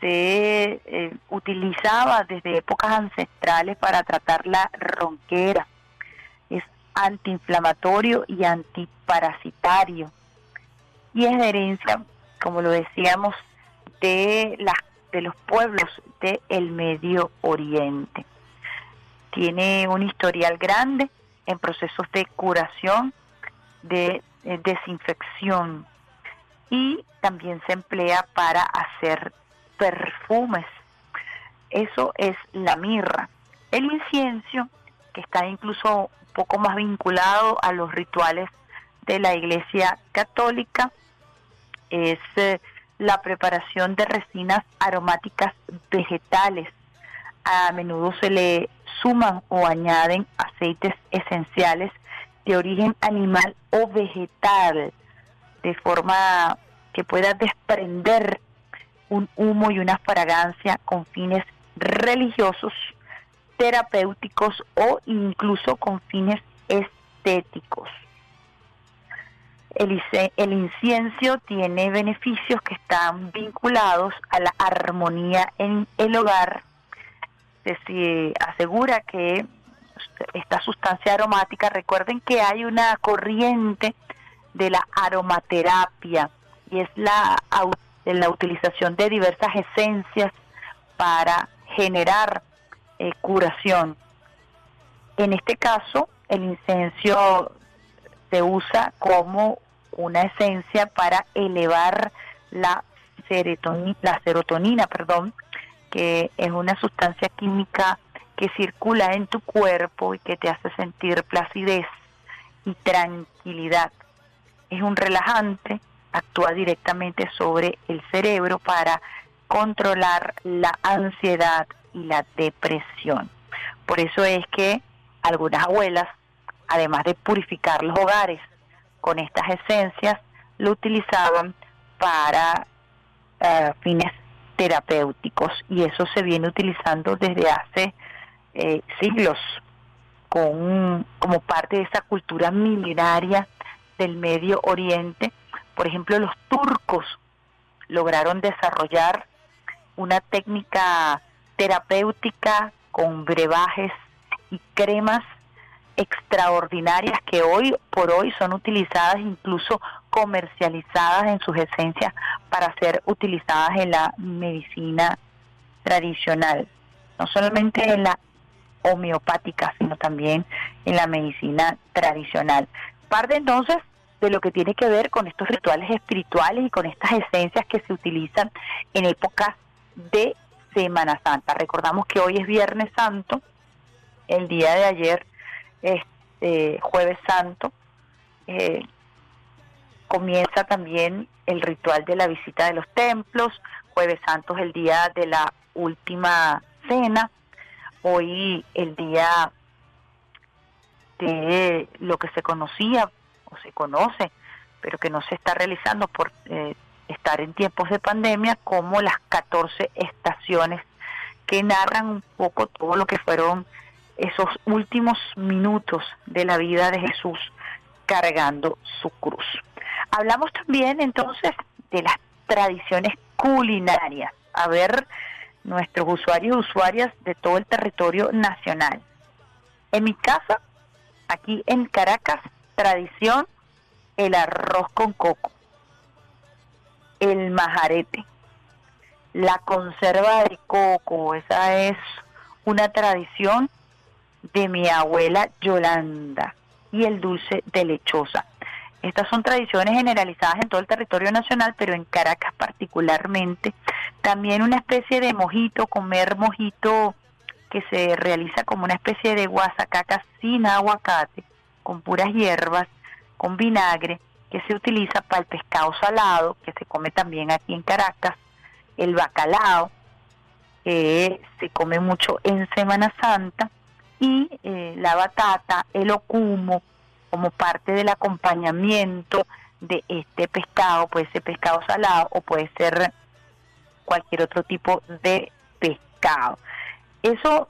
Se eh, utilizaba desde épocas ancestrales para tratar la ronquera. Es antiinflamatorio y antiparasitario. Y es herencia, como lo decíamos, de, las de los pueblos del Medio Oriente. Tiene un historial grande en procesos de curación de eh, desinfección y también se emplea para hacer perfumes. Eso es la mirra. El incienso que está incluso un poco más vinculado a los rituales de la Iglesia Católica, es eh, la preparación de resinas aromáticas vegetales. A menudo se le suman o añaden aceites esenciales de origen animal o vegetal, de forma que pueda desprender un humo y una fragancia con fines religiosos, terapéuticos o incluso con fines estéticos. El, el incienso tiene beneficios que están vinculados a la armonía en el hogar. Se asegura que esta sustancia aromática, recuerden que hay una corriente de la aromaterapia y es la, la utilización de diversas esencias para generar eh, curación. En este caso, el incenso se usa como una esencia para elevar la serotonina, la serotonina, perdón, que es una sustancia química que circula en tu cuerpo y que te hace sentir placidez y tranquilidad. Es un relajante, actúa directamente sobre el cerebro para controlar la ansiedad y la depresión. Por eso es que algunas abuelas, además de purificar los hogares con estas esencias, lo utilizaban para eh, fines terapéuticos y eso se viene utilizando desde hace eh, siglos con, como parte de esa cultura milenaria del Medio Oriente. Por ejemplo, los turcos lograron desarrollar una técnica terapéutica con brebajes y cremas extraordinarias que hoy por hoy son utilizadas incluso comercializadas en sus esencias para ser utilizadas en la medicina tradicional, no solamente en la homeopática, sino también en la medicina tradicional. Parte entonces de lo que tiene que ver con estos rituales espirituales y con estas esencias que se utilizan en épocas de Semana Santa. Recordamos que hoy es Viernes Santo, el día de ayer, este, Jueves Santo, eh, comienza también el ritual de la visita de los templos, Jueves Santo es el día de la última cena, hoy el día de lo que se conocía o se conoce, pero que no se está realizando por eh, estar en tiempos de pandemia, como las 14 estaciones que narran un poco todo lo que fueron esos últimos minutos de la vida de Jesús cargando su cruz. Hablamos también entonces de las tradiciones culinarias. A ver, nuestros usuarios y usuarias de todo el territorio nacional. En mi casa, aquí en Caracas, tradición, el arroz con coco, el majarete, la conserva de coco, esa es una tradición de mi abuela Yolanda, y el dulce de lechosa. Estas son tradiciones generalizadas en todo el territorio nacional, pero en Caracas particularmente. También una especie de mojito, comer mojito que se realiza como una especie de guasacaca sin aguacate, con puras hierbas, con vinagre, que se utiliza para el pescado salado, que se come también aquí en Caracas, el bacalao, que se come mucho en Semana Santa, y eh, la batata, el ocumo, como parte del acompañamiento de este pescado, puede ser pescado salado o puede ser cualquier otro tipo de pescado. Eso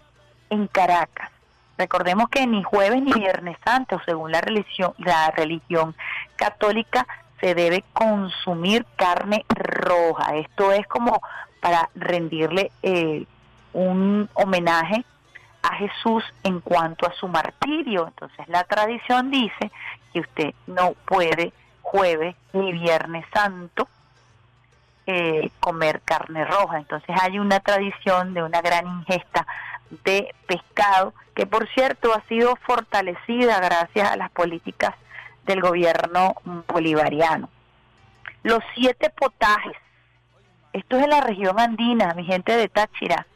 en Caracas. Recordemos que ni jueves ni viernes santo, según la religión, la religión católica, se debe consumir carne roja. Esto es como para rendirle eh, un homenaje a Jesús en cuanto a su martirio. Entonces la tradición dice que usted no puede jueves ni viernes santo eh, comer carne roja. Entonces hay una tradición de una gran ingesta de pescado que por cierto ha sido fortalecida gracias a las políticas del gobierno bolivariano. Los siete potajes, esto es en la región andina, mi gente de Táchira,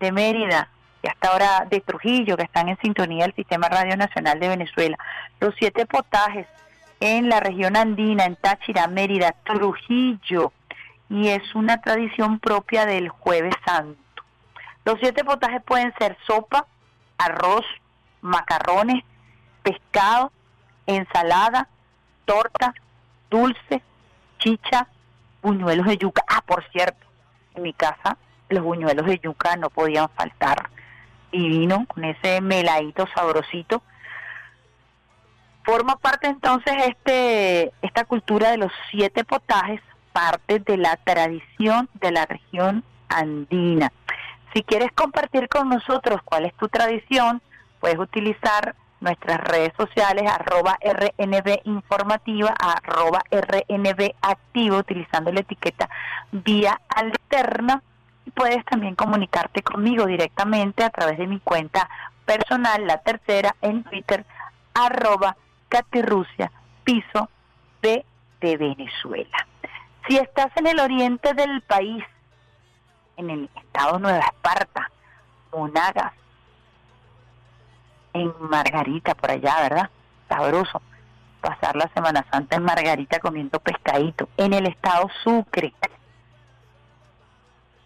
de Mérida, que hasta ahora de Trujillo, que están en sintonía del Sistema Radio Nacional de Venezuela. Los siete potajes en la región andina, en Táchira, Mérida, Trujillo, y es una tradición propia del jueves santo. Los siete potajes pueden ser sopa, arroz, macarrones, pescado, ensalada, torta, dulce, chicha, buñuelos de yuca. Ah, por cierto, en mi casa los buñuelos de yuca no podían faltar. Divino, con ese meladito sabrosito. Forma parte entonces este esta cultura de los siete potajes, parte de la tradición de la región andina. Si quieres compartir con nosotros cuál es tu tradición, puedes utilizar nuestras redes sociales, arroba RNB informativa, arroba RNB activo, utilizando la etiqueta vía alterna. Y puedes también comunicarte conmigo directamente a través de mi cuenta personal, la tercera, en Twitter, arroba Catirrusia, piso de, de Venezuela. Si estás en el oriente del país, en el estado Nueva Esparta, Monagas, en Margarita, por allá, ¿verdad? Sabroso. Pasar la Semana Santa en Margarita comiendo pescadito. En el estado Sucre,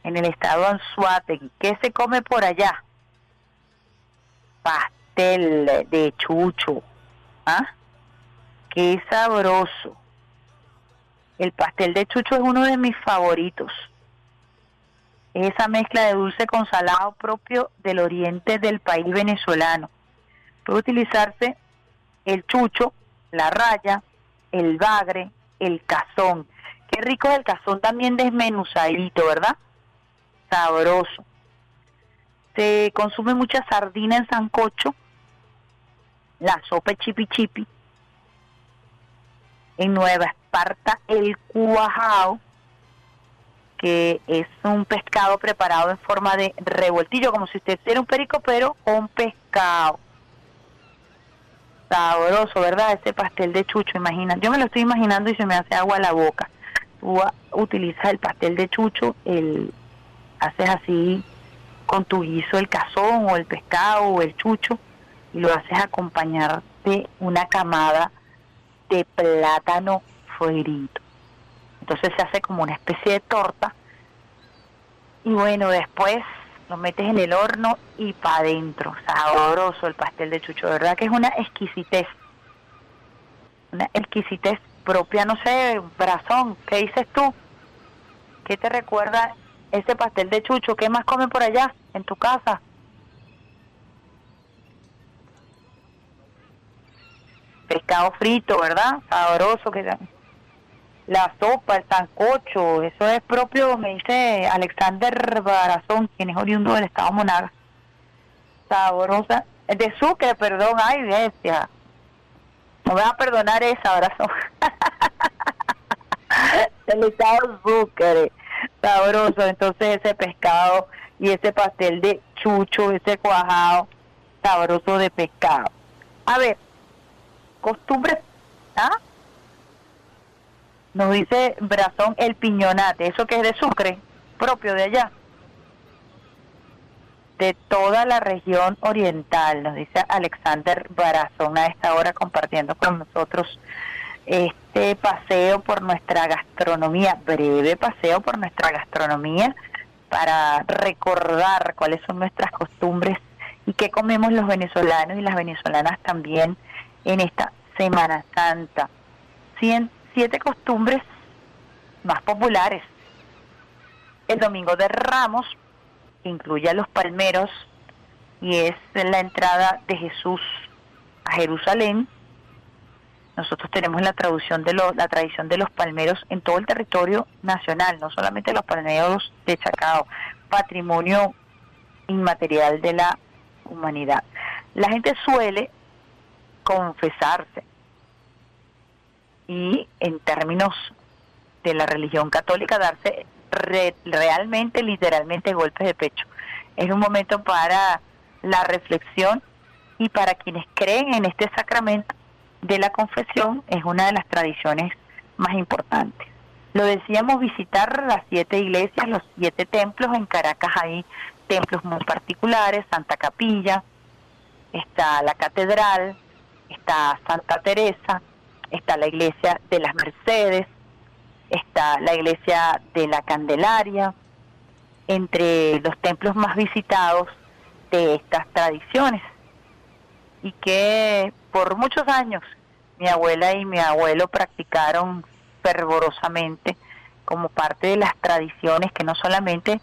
en el estado Anzuategui. ¿Qué se come por allá? Pastel de chucho. ¿Ah? Qué sabroso. El pastel de chucho es uno de mis favoritos. Es esa mezcla de dulce con salado propio del oriente del país venezolano puede utilizarse el chucho, la raya, el bagre, el cazón. Qué rico es el cazón también desmenuzadito, ¿verdad? Sabroso. Se consume mucha sardina en sancocho, la sopa chipi chipi. En Nueva Esparta, el cuajao, que es un pescado preparado en forma de revoltillo, como si usted hiciera un perico, pero con pescado sabroso, ¿verdad? Ese pastel de chucho, imagina. Yo me lo estoy imaginando y se me hace agua a la boca. Tú utilizas el pastel de chucho, el haces así con tu guiso el cazón o el pescado o el chucho y lo haces acompañar de una camada de plátano frito. Entonces se hace como una especie de torta. Y bueno, después lo metes en el horno y para adentro. Sabroso el pastel de chucho, verdad que es una exquisitez. Una exquisitez propia, no sé, brazón, ¿qué dices tú? ¿Qué te recuerda ese pastel de chucho? ¿Qué más comen por allá, en tu casa? Pescado frito, ¿verdad? Sabroso que la sopa, el sancocho, eso es propio, me dice Alexander Barazón, quien es oriundo del estado Monaga. Sabrosa, de Sucre, perdón, ay bestia. No me va a perdonar esa, Barazón. el estado Sucre, sabroso, entonces ese pescado y ese pastel de chucho, ese cuajado, sabroso de pescado. A ver, costumbres, ¿ah? Nos dice Brazón el piñonate, eso que es de Sucre, propio de allá. De toda la región oriental, nos dice Alexander Brazón a esta hora compartiendo con nosotros este paseo por nuestra gastronomía, breve paseo por nuestra gastronomía para recordar cuáles son nuestras costumbres y qué comemos los venezolanos y las venezolanas también en esta Semana Santa siete costumbres más populares. El Domingo de Ramos, incluye a los palmeros, y es la entrada de Jesús a Jerusalén. Nosotros tenemos la traducción de la tradición de los palmeros en todo el territorio nacional, no solamente los palmeros de Chacao, patrimonio inmaterial de la humanidad. La gente suele confesarse y en términos de la religión católica darse realmente, literalmente golpes de pecho. Es un momento para la reflexión y para quienes creen en este sacramento de la confesión es una de las tradiciones más importantes. Lo decíamos, visitar las siete iglesias, los siete templos en Caracas hay templos muy particulares, Santa Capilla, está la Catedral, está Santa Teresa, está la iglesia de las Mercedes, está la iglesia de la Candelaria, entre los templos más visitados de estas tradiciones y que por muchos años mi abuela y mi abuelo practicaron fervorosamente como parte de las tradiciones que no solamente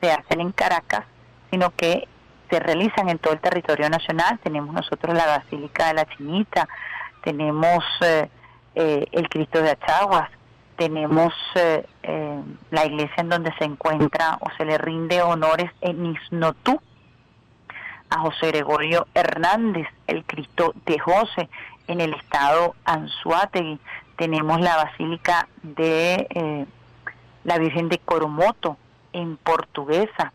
se hacen en Caracas, sino que se realizan en todo el territorio nacional. Tenemos nosotros la Basílica de la Chinita, tenemos eh, eh, el Cristo de Achaguas, tenemos eh, la iglesia en donde se encuentra o se le rinde honores en Isnotú a José Gregorio Hernández, el Cristo de José, en el estado Anzuategui. Tenemos la Basílica de la Virgen de Coromoto en Portuguesa.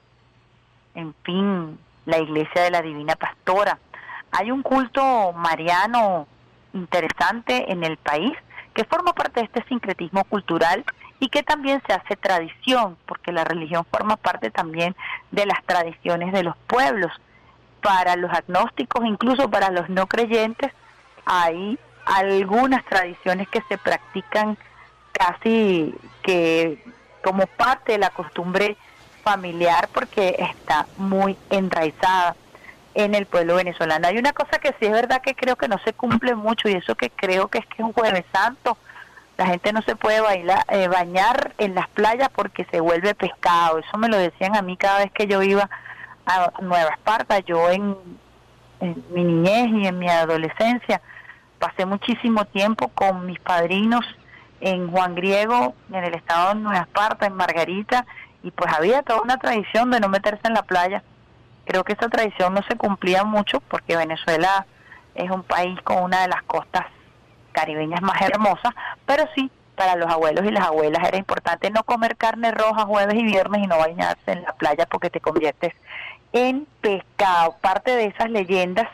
En fin, la iglesia de la Divina Pastora. Hay un culto mariano interesante en el país que forma parte de este sincretismo cultural y que también se hace tradición, porque la religión forma parte también de las tradiciones de los pueblos. Para los agnósticos, incluso para los no creyentes, hay algunas tradiciones que se practican casi que como parte de la costumbre familiar porque está muy enraizada en el pueblo venezolano. Hay una cosa que sí es verdad que creo que no se cumple mucho y eso que creo que es que es un jueves santo. La gente no se puede bailar, eh, bañar en las playas porque se vuelve pescado. Eso me lo decían a mí cada vez que yo iba a Nueva Esparta. Yo en, en mi niñez y en mi adolescencia pasé muchísimo tiempo con mis padrinos en Juan Griego, en el estado de Nueva Esparta, en Margarita, y pues había toda una tradición de no meterse en la playa. Creo que esa tradición no se cumplía mucho porque Venezuela es un país con una de las costas caribeñas más hermosas, pero sí, para los abuelos y las abuelas era importante no comer carne roja jueves y viernes y no bañarse en la playa porque te conviertes en pescado. Parte de esas leyendas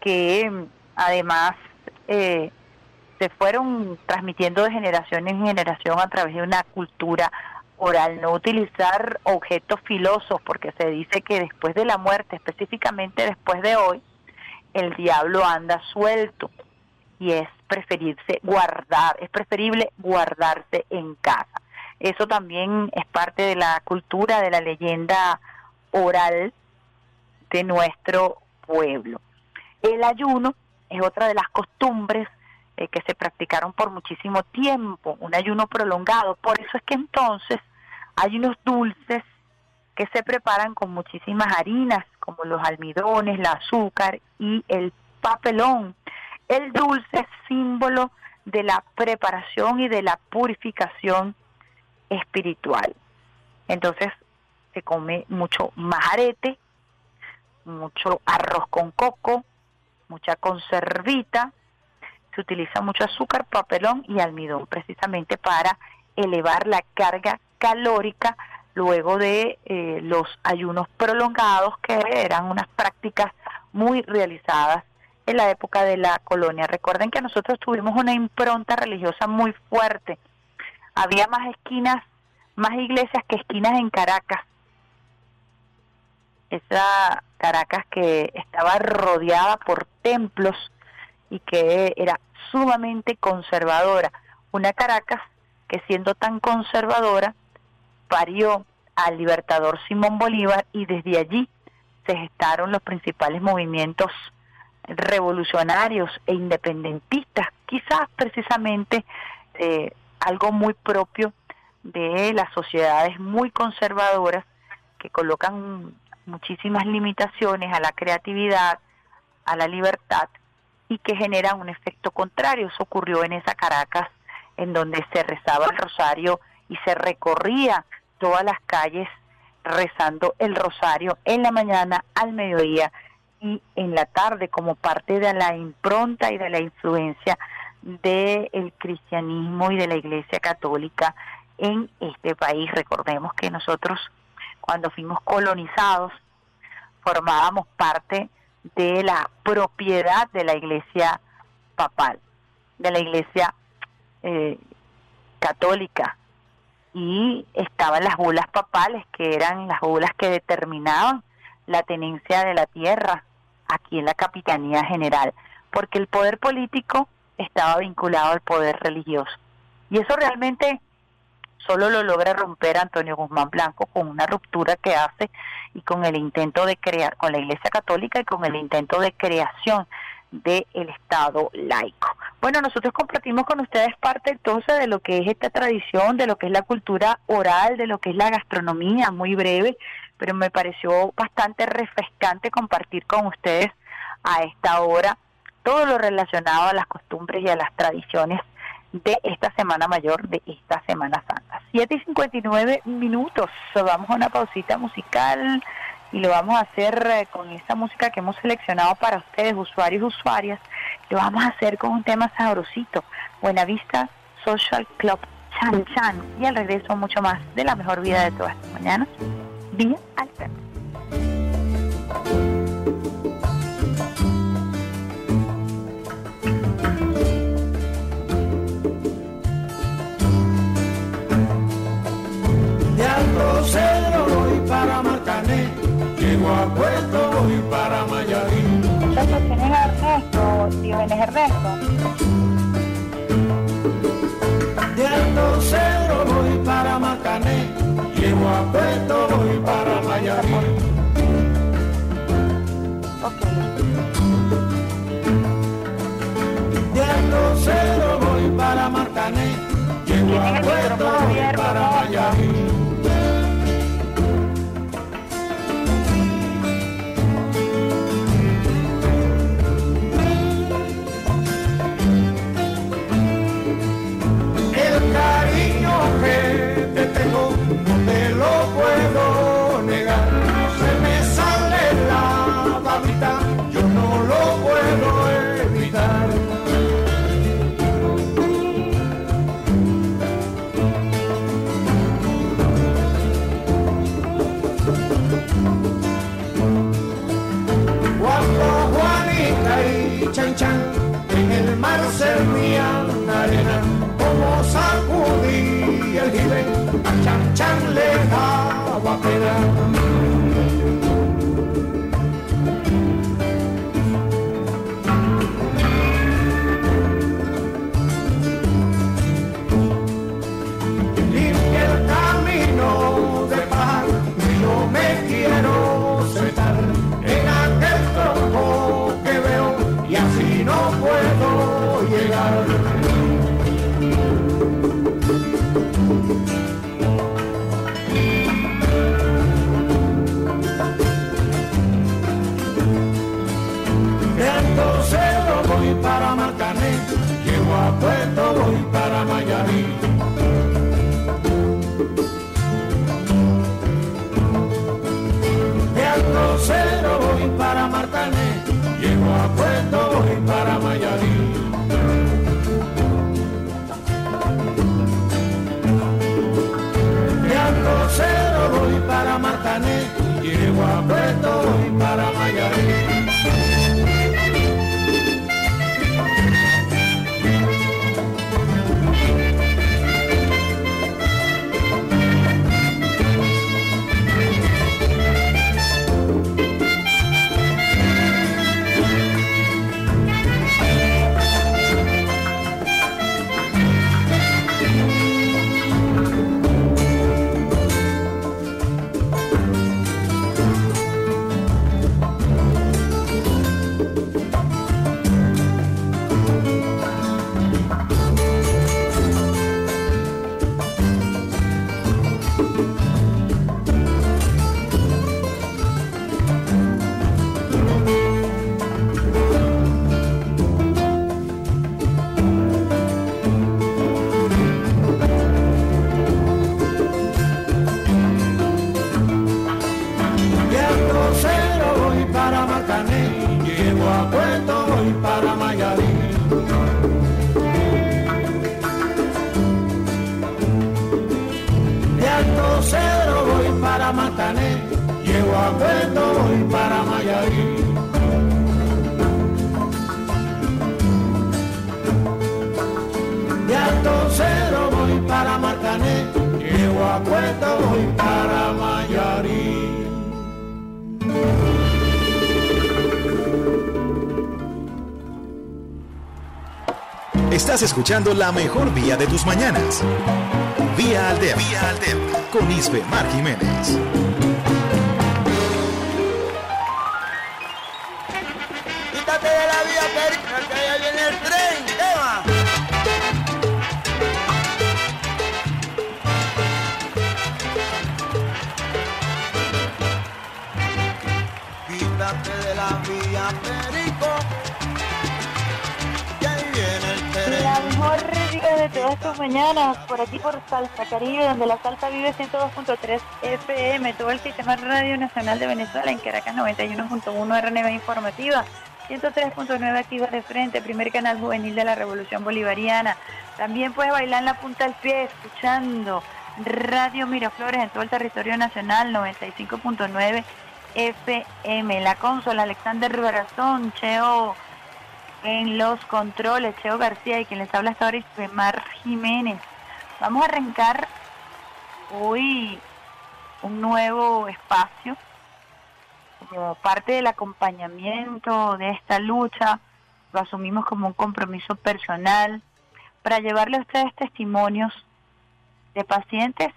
que además eh, se fueron transmitiendo de generación en generación a través de una cultura oral, no utilizar objetos filosos, porque se dice que después de la muerte, específicamente después de hoy, el diablo anda suelto y es preferirse guardar, es preferible guardarse en casa. Eso también es parte de la cultura, de la leyenda oral de nuestro pueblo. El ayuno es otra de las costumbres eh, que se practicaron por muchísimo tiempo, un ayuno prolongado. Por eso es que entonces hay unos dulces que se preparan con muchísimas harinas, como los almidones, el azúcar y el papelón. El dulce es símbolo de la preparación y de la purificación espiritual. Entonces se come mucho majarete, mucho arroz con coco, mucha conservita, se utiliza mucho azúcar, papelón y almidón precisamente para elevar la carga calórica luego de eh, los ayunos prolongados que eran unas prácticas muy realizadas en la época de la colonia. Recuerden que nosotros tuvimos una impronta religiosa muy fuerte. Había más esquinas, más iglesias que esquinas en Caracas. Esa Caracas que estaba rodeada por templos y que era sumamente conservadora. Una Caracas que siendo tan conservadora parió al libertador Simón Bolívar y desde allí se gestaron los principales movimientos revolucionarios e independentistas, quizás precisamente eh, algo muy propio de las sociedades muy conservadoras que colocan muchísimas limitaciones a la creatividad, a la libertad y que generan un efecto contrario. Eso ocurrió en esa Caracas en donde se rezaba el rosario y se recorría todas las calles rezando el rosario en la mañana, al mediodía y en la tarde como parte de la impronta y de la influencia del cristianismo y de la Iglesia Católica en este país. Recordemos que nosotros cuando fuimos colonizados formábamos parte de la propiedad de la Iglesia papal, de la Iglesia eh, católica y estaban las bulas papales, que eran las bulas que determinaban la tenencia de la tierra aquí en la Capitanía General, porque el poder político estaba vinculado al poder religioso. Y eso realmente solo lo logra romper Antonio Guzmán Blanco con una ruptura que hace y con el intento de crear, con la Iglesia Católica y con el intento de creación del Estado laico. Bueno, nosotros compartimos con ustedes parte entonces de lo que es esta tradición, de lo que es la cultura oral, de lo que es la gastronomía, muy breve, pero me pareció bastante refrescante compartir con ustedes a esta hora todo lo relacionado a las costumbres y a las tradiciones de esta Semana Mayor, de esta Semana Santa. 7 y 59 minutos, vamos a una pausita musical y lo vamos a hacer eh, con esta música que hemos seleccionado para ustedes, usuarios y usuarias. Lo vamos a hacer con un tema sabrosito, Buenavista Social Club Chan Chan. Y al regreso mucho más de la mejor vida de todas las mañanas, Vía Alterna. De Cedro voy para Marcané, a Puerto voy para Mayarín. Muchachos, ¿tienen a Ernesto? ¿Tienen Ernesto? De Alto Cedro voy para Marcané, llego a Puerto voy para Mayarín. Ok. De Alto Cedro voy para Marcané, llego Tienen a Puerto voy para. Mayarín. Escuchando la mejor vía de tus mañanas. Vía Alterna. Vía Alterna. Con Isbe Mar Jiménez. Tus mañanas, por aquí por Salsa Caribe, donde la salsa vive 102.3 FM, todo el sistema Radio Nacional de Venezuela, en Caracas 91.1 RNB Informativa, 103.9 Activa de Frente, primer canal juvenil de la Revolución Bolivariana. También puedes bailar en la punta del pie, escuchando Radio Miraflores en todo el territorio nacional, 95.9 FM. La consola Alexander Barazón, Cheo en los controles, Cheo García y quien les habla hasta ahora es Mar Jiménez. Vamos a arrancar hoy un nuevo espacio como parte del acompañamiento de esta lucha, lo asumimos como un compromiso personal para llevarle a ustedes testimonios de pacientes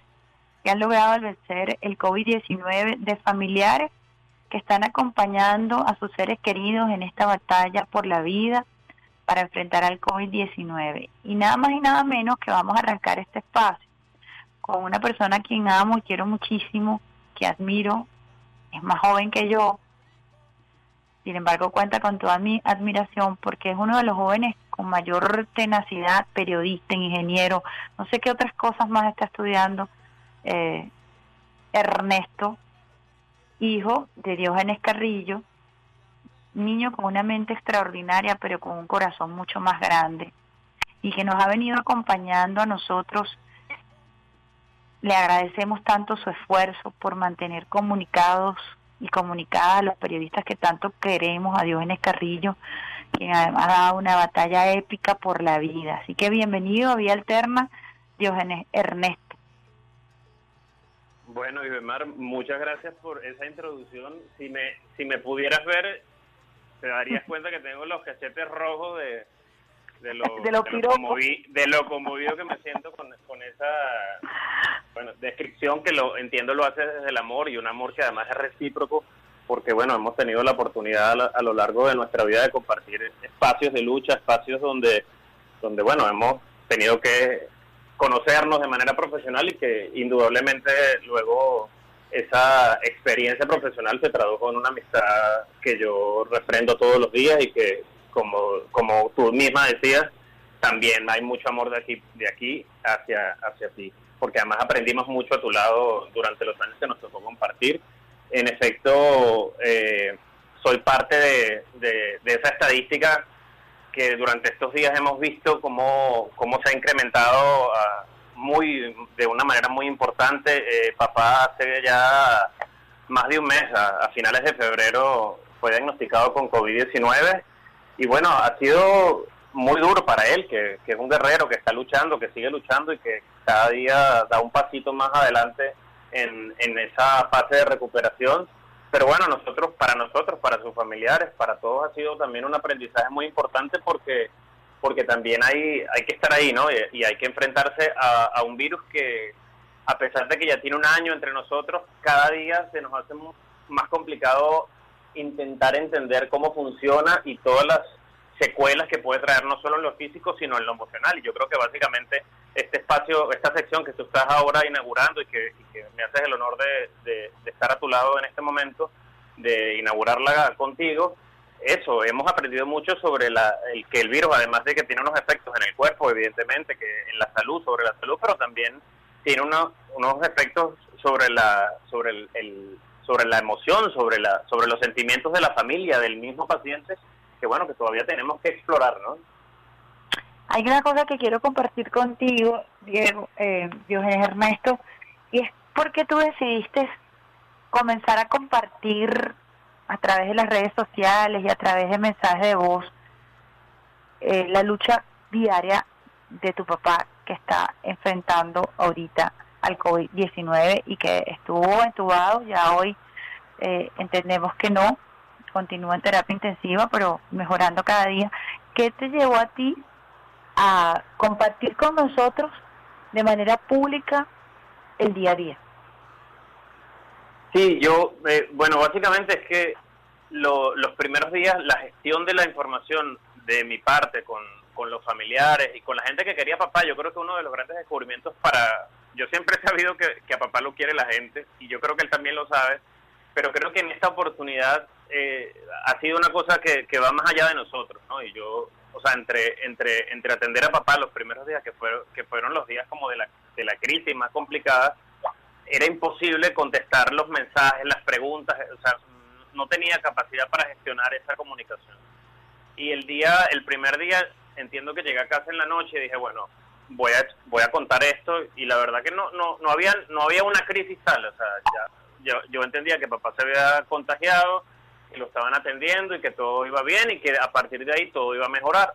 que han logrado vencer el COVID-19, de familiares que están acompañando a sus seres queridos en esta batalla por la vida para enfrentar al COVID-19. Y nada más y nada menos que vamos a arrancar este espacio con una persona a quien amo y quiero muchísimo, que admiro, es más joven que yo, sin embargo cuenta con toda mi admiración porque es uno de los jóvenes con mayor tenacidad, periodista, ingeniero, no sé qué otras cosas más está estudiando, eh, Ernesto, hijo de Diógenes Carrillo, niño con una mente extraordinaria, pero con un corazón mucho más grande, y que nos ha venido acompañando a nosotros. Le agradecemos tanto su esfuerzo por mantener comunicados y comunicadas a los periodistas que tanto queremos, a Diógenes Carrillo, quien además ha dado una batalla épica por la vida. Así que bienvenido a Vía Alterna, Diógenes Ernesto. Bueno, Ibemar, muchas gracias por esa introducción. Si me, si me pudieras ver, te darías cuenta que tengo los cachetes rojos de, de, lo, De lo lo, piropo. conmovi- de lo conmovido que me siento con, con esa bueno, descripción que lo entiendo lo hace desde el amor y un amor que además es recíproco porque bueno, hemos tenido la oportunidad a, lo- a lo largo de nuestra vida de compartir espacios de lucha, espacios donde, donde bueno, hemos tenido que conocernos de manera profesional y que indudablemente luego esa experiencia profesional se tradujo en una amistad que yo refrendo todos los días y que como, como tú misma decías, también hay mucho amor de aquí, de aquí hacia, hacia ti, porque además aprendimos mucho a tu lado durante los años que nos tocó compartir. En efecto, eh, soy parte de, de- de esa estadística que durante estos días hemos visto cómo, cómo se ha incrementado ah, muy de una manera muy importante. Eh, papá hace ya más de un mes, a, a finales de febrero, fue diagnosticado con COVID-19 y bueno, ha sido muy duro para él, que, que es un guerrero, que está luchando, que sigue luchando y que cada día da un pasito más adelante en, en esa fase de recuperación. Pero bueno, nosotros, para nosotros, para sus familiares, para todos ha sido también un aprendizaje muy importante porque porque también hay, hay que estar ahí, ¿no? Y, hay que enfrentarse a, a un virus que, a pesar de que ya tiene un año entre nosotros, cada día se nos hace más complicado intentar entender cómo funciona y todas las secuelas que puede traer no solo en lo físico, sino en lo emocional. Y yo creo que básicamente este espacio, esta sección que tú estás ahora inaugurando y que, me haces el honor de, de- de estar a tu lado en este momento, de inaugurarla contigo, eso, hemos aprendido mucho sobre la, el que el virus, además de que tiene unos efectos en el cuerpo, evidentemente, que en la salud, sobre la salud, pero también tiene unos, unos efectos sobre la, sobre el, el- sobre la emoción, sobre la, sobre los sentimientos de la familia, del mismo paciente, que bueno, que todavía tenemos que explorar, ¿no? Hay una cosa que quiero compartir contigo, Diego, eh, Diógenes Ernesto, y es porque tú decidiste comenzar a compartir a través de las redes sociales y a través de mensajes de voz eh, la lucha diaria de tu papá que está enfrentando ahorita al COVID-19 y que estuvo entubado, ya hoy eh, entendemos que no, continúa en terapia intensiva, pero mejorando cada día. ¿Qué te llevó a ti a compartir con nosotros de manera pública el día a día. Sí, yo, eh, bueno, básicamente es que los primeros días la gestión de la información de mi parte con, con los familiares y con la gente que quería a papá, yo creo que uno de los grandes descubrimientos para... Yo siempre he sabido que, que a papá lo quiere la gente y yo creo que él también lo sabe, pero creo que en esta oportunidad eh, ha sido una cosa que, que va más allá de nosotros, ¿no? Y yo, o sea, entre, entre, entre atender a papá los primeros días, que fueron, que fueron los días como de la, de la crisis más complicada, era imposible contestar los mensajes, las preguntas, o sea, no tenía capacidad para gestionar esa comunicación. Y el día, el primer día, entiendo que llegué a casa en la noche y dije, bueno, voy a, voy a contar esto y la verdad que no, no, no había, no había una crisis tal, o sea, ya yo, yo entendía que papá se había contagiado, que lo estaban atendiendo y que todo iba bien y que a partir de ahí todo iba a mejorar.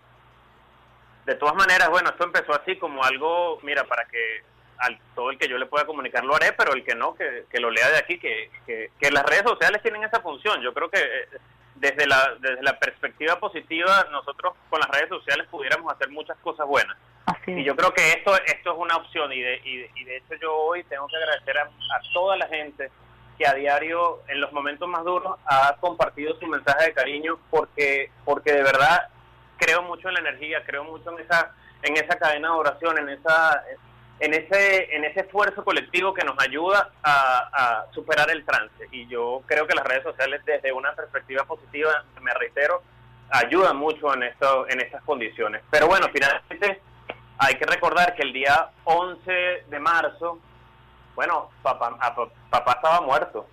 De todas maneras, bueno, esto empezó así como algo, mira, para que al todo el que yo le pueda comunicar lo haré, pero el que no, que, que lo lea de aquí, que, que, que, las redes sociales tienen esa función. Yo creo que eh, desde la, desde la perspectiva positiva, nosotros con las redes sociales pudiéramos hacer muchas cosas buenas. Y yo creo que esto, esto es una opción y de, y, de hecho yo hoy tengo que agradecer a, a toda la gente que a diario, en los momentos más duros, ha compartido su mensaje de cariño porque, porque de verdad creo mucho en la energía, creo mucho en esa, en esa cadena de oración, en esa, en ese, en ese esfuerzo colectivo que nos ayuda a, superar el trance. Y yo creo que las redes sociales, desde una perspectiva positiva, me reitero, ayudan mucho en esto, en estas condiciones. Pero bueno, finalmente hay que recordar que el día 11 de marzo bueno, papá, papá estaba muerto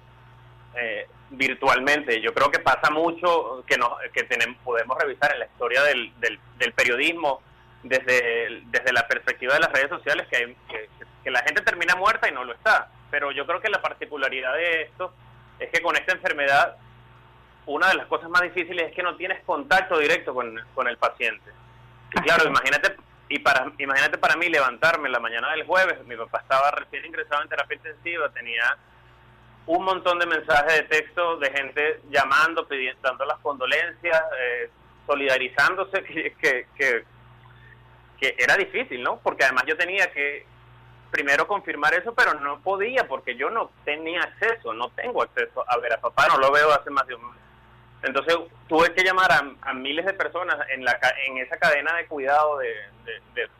eh, virtualmente. Yo creo que pasa mucho que, nos, que tenemos, podemos revisar en la historia del, del, periodismo desde, desde la perspectiva de las redes sociales que, que, la gente termina muerta y no lo está. Pero yo creo que la particularidad de esto es que con esta enfermedad una de las cosas más difíciles es que no tienes contacto directo con, con el paciente. Y claro, imagínate y para imagínate para mí levantarme la mañana del jueves, mi papá estaba recién ingresado en terapia intensiva, tenía un montón de mensajes de texto de gente llamando, pidiendo, dando las condolencias, eh, solidarizándose, que, que, que, que, era difícil, ¿no? Porque además yo tenía que primero confirmar eso, pero no podía porque yo no tenía acceso, no tengo acceso a ver a papá, no lo veo hace más de un mes. Entonces tuve que llamar a, miles de personas en la en esa cadena de cuidado de,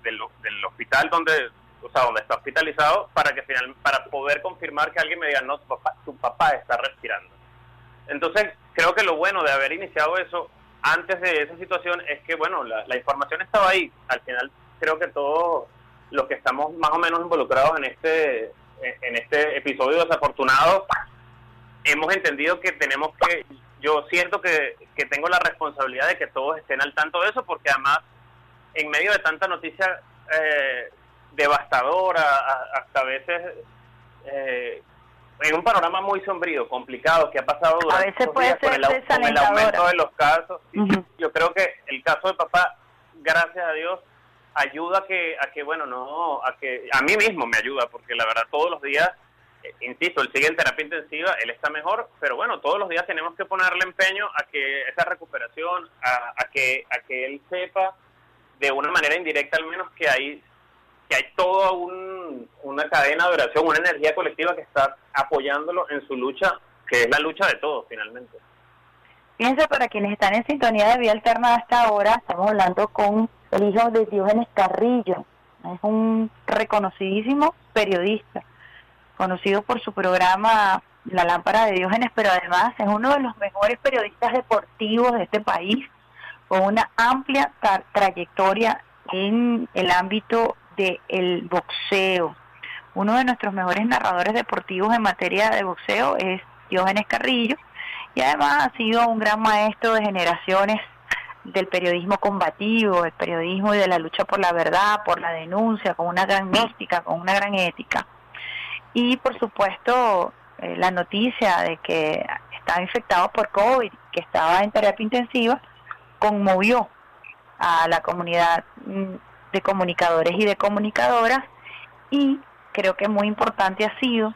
del hospital donde o sea, donde está hospitalizado para que final, para poder confirmar que alguien me diga no tu papá, tu papá está respirando. Entonces creo que lo bueno de haber iniciado eso antes de esa situación es que bueno la, la información estaba ahí. Al final creo que todos los que estamos más o menos involucrados en este en este episodio desafortunado hemos entendido que tenemos que yo siento que, tengo la responsabilidad de que todos estén al tanto de eso, porque además, en medio de tanta noticia eh, devastadora, hasta a veces eh, en un panorama muy sombrío, complicado, que ha pasado durante a puede con, el, aumento de los casos, yo creo que el caso de papá, gracias a Dios, ayuda a que, a que bueno, no, a que a mí mismo me ayuda, porque la verdad todos los días insisto, él sigue en terapia intensiva, él está mejor, pero bueno, todos los días tenemos que ponerle empeño a que esa recuperación, a, que, a que él sepa de una manera indirecta al menos que hay que hay toda una cadena de oración, una energía colectiva que está apoyándolo en su lucha, que es la lucha de todos finalmente. Fíjense, para quienes están en sintonía de Vía Alterna hasta ahora, estamos hablando con el hijo de Diógenes Carrillo, es un reconocidísimo periodista conocido por su programa La Lámpara de Diógenes, pero además es uno de los mejores periodistas deportivos de este país, con una amplia trayectoria en el ámbito del boxeo. Uno de nuestros mejores narradores deportivos en materia de boxeo es Diógenes Carrillo y además ha sido un gran maestro de generaciones del periodismo combativo, del periodismo y de la lucha por la verdad, por la denuncia, con una gran mística, con una gran ética. Y por supuesto, eh, la noticia de que estaba infectado por COVID, que estaba en terapia intensiva, conmovió a la comunidad mm, de comunicadores y de comunicadoras y creo que muy importante ha sido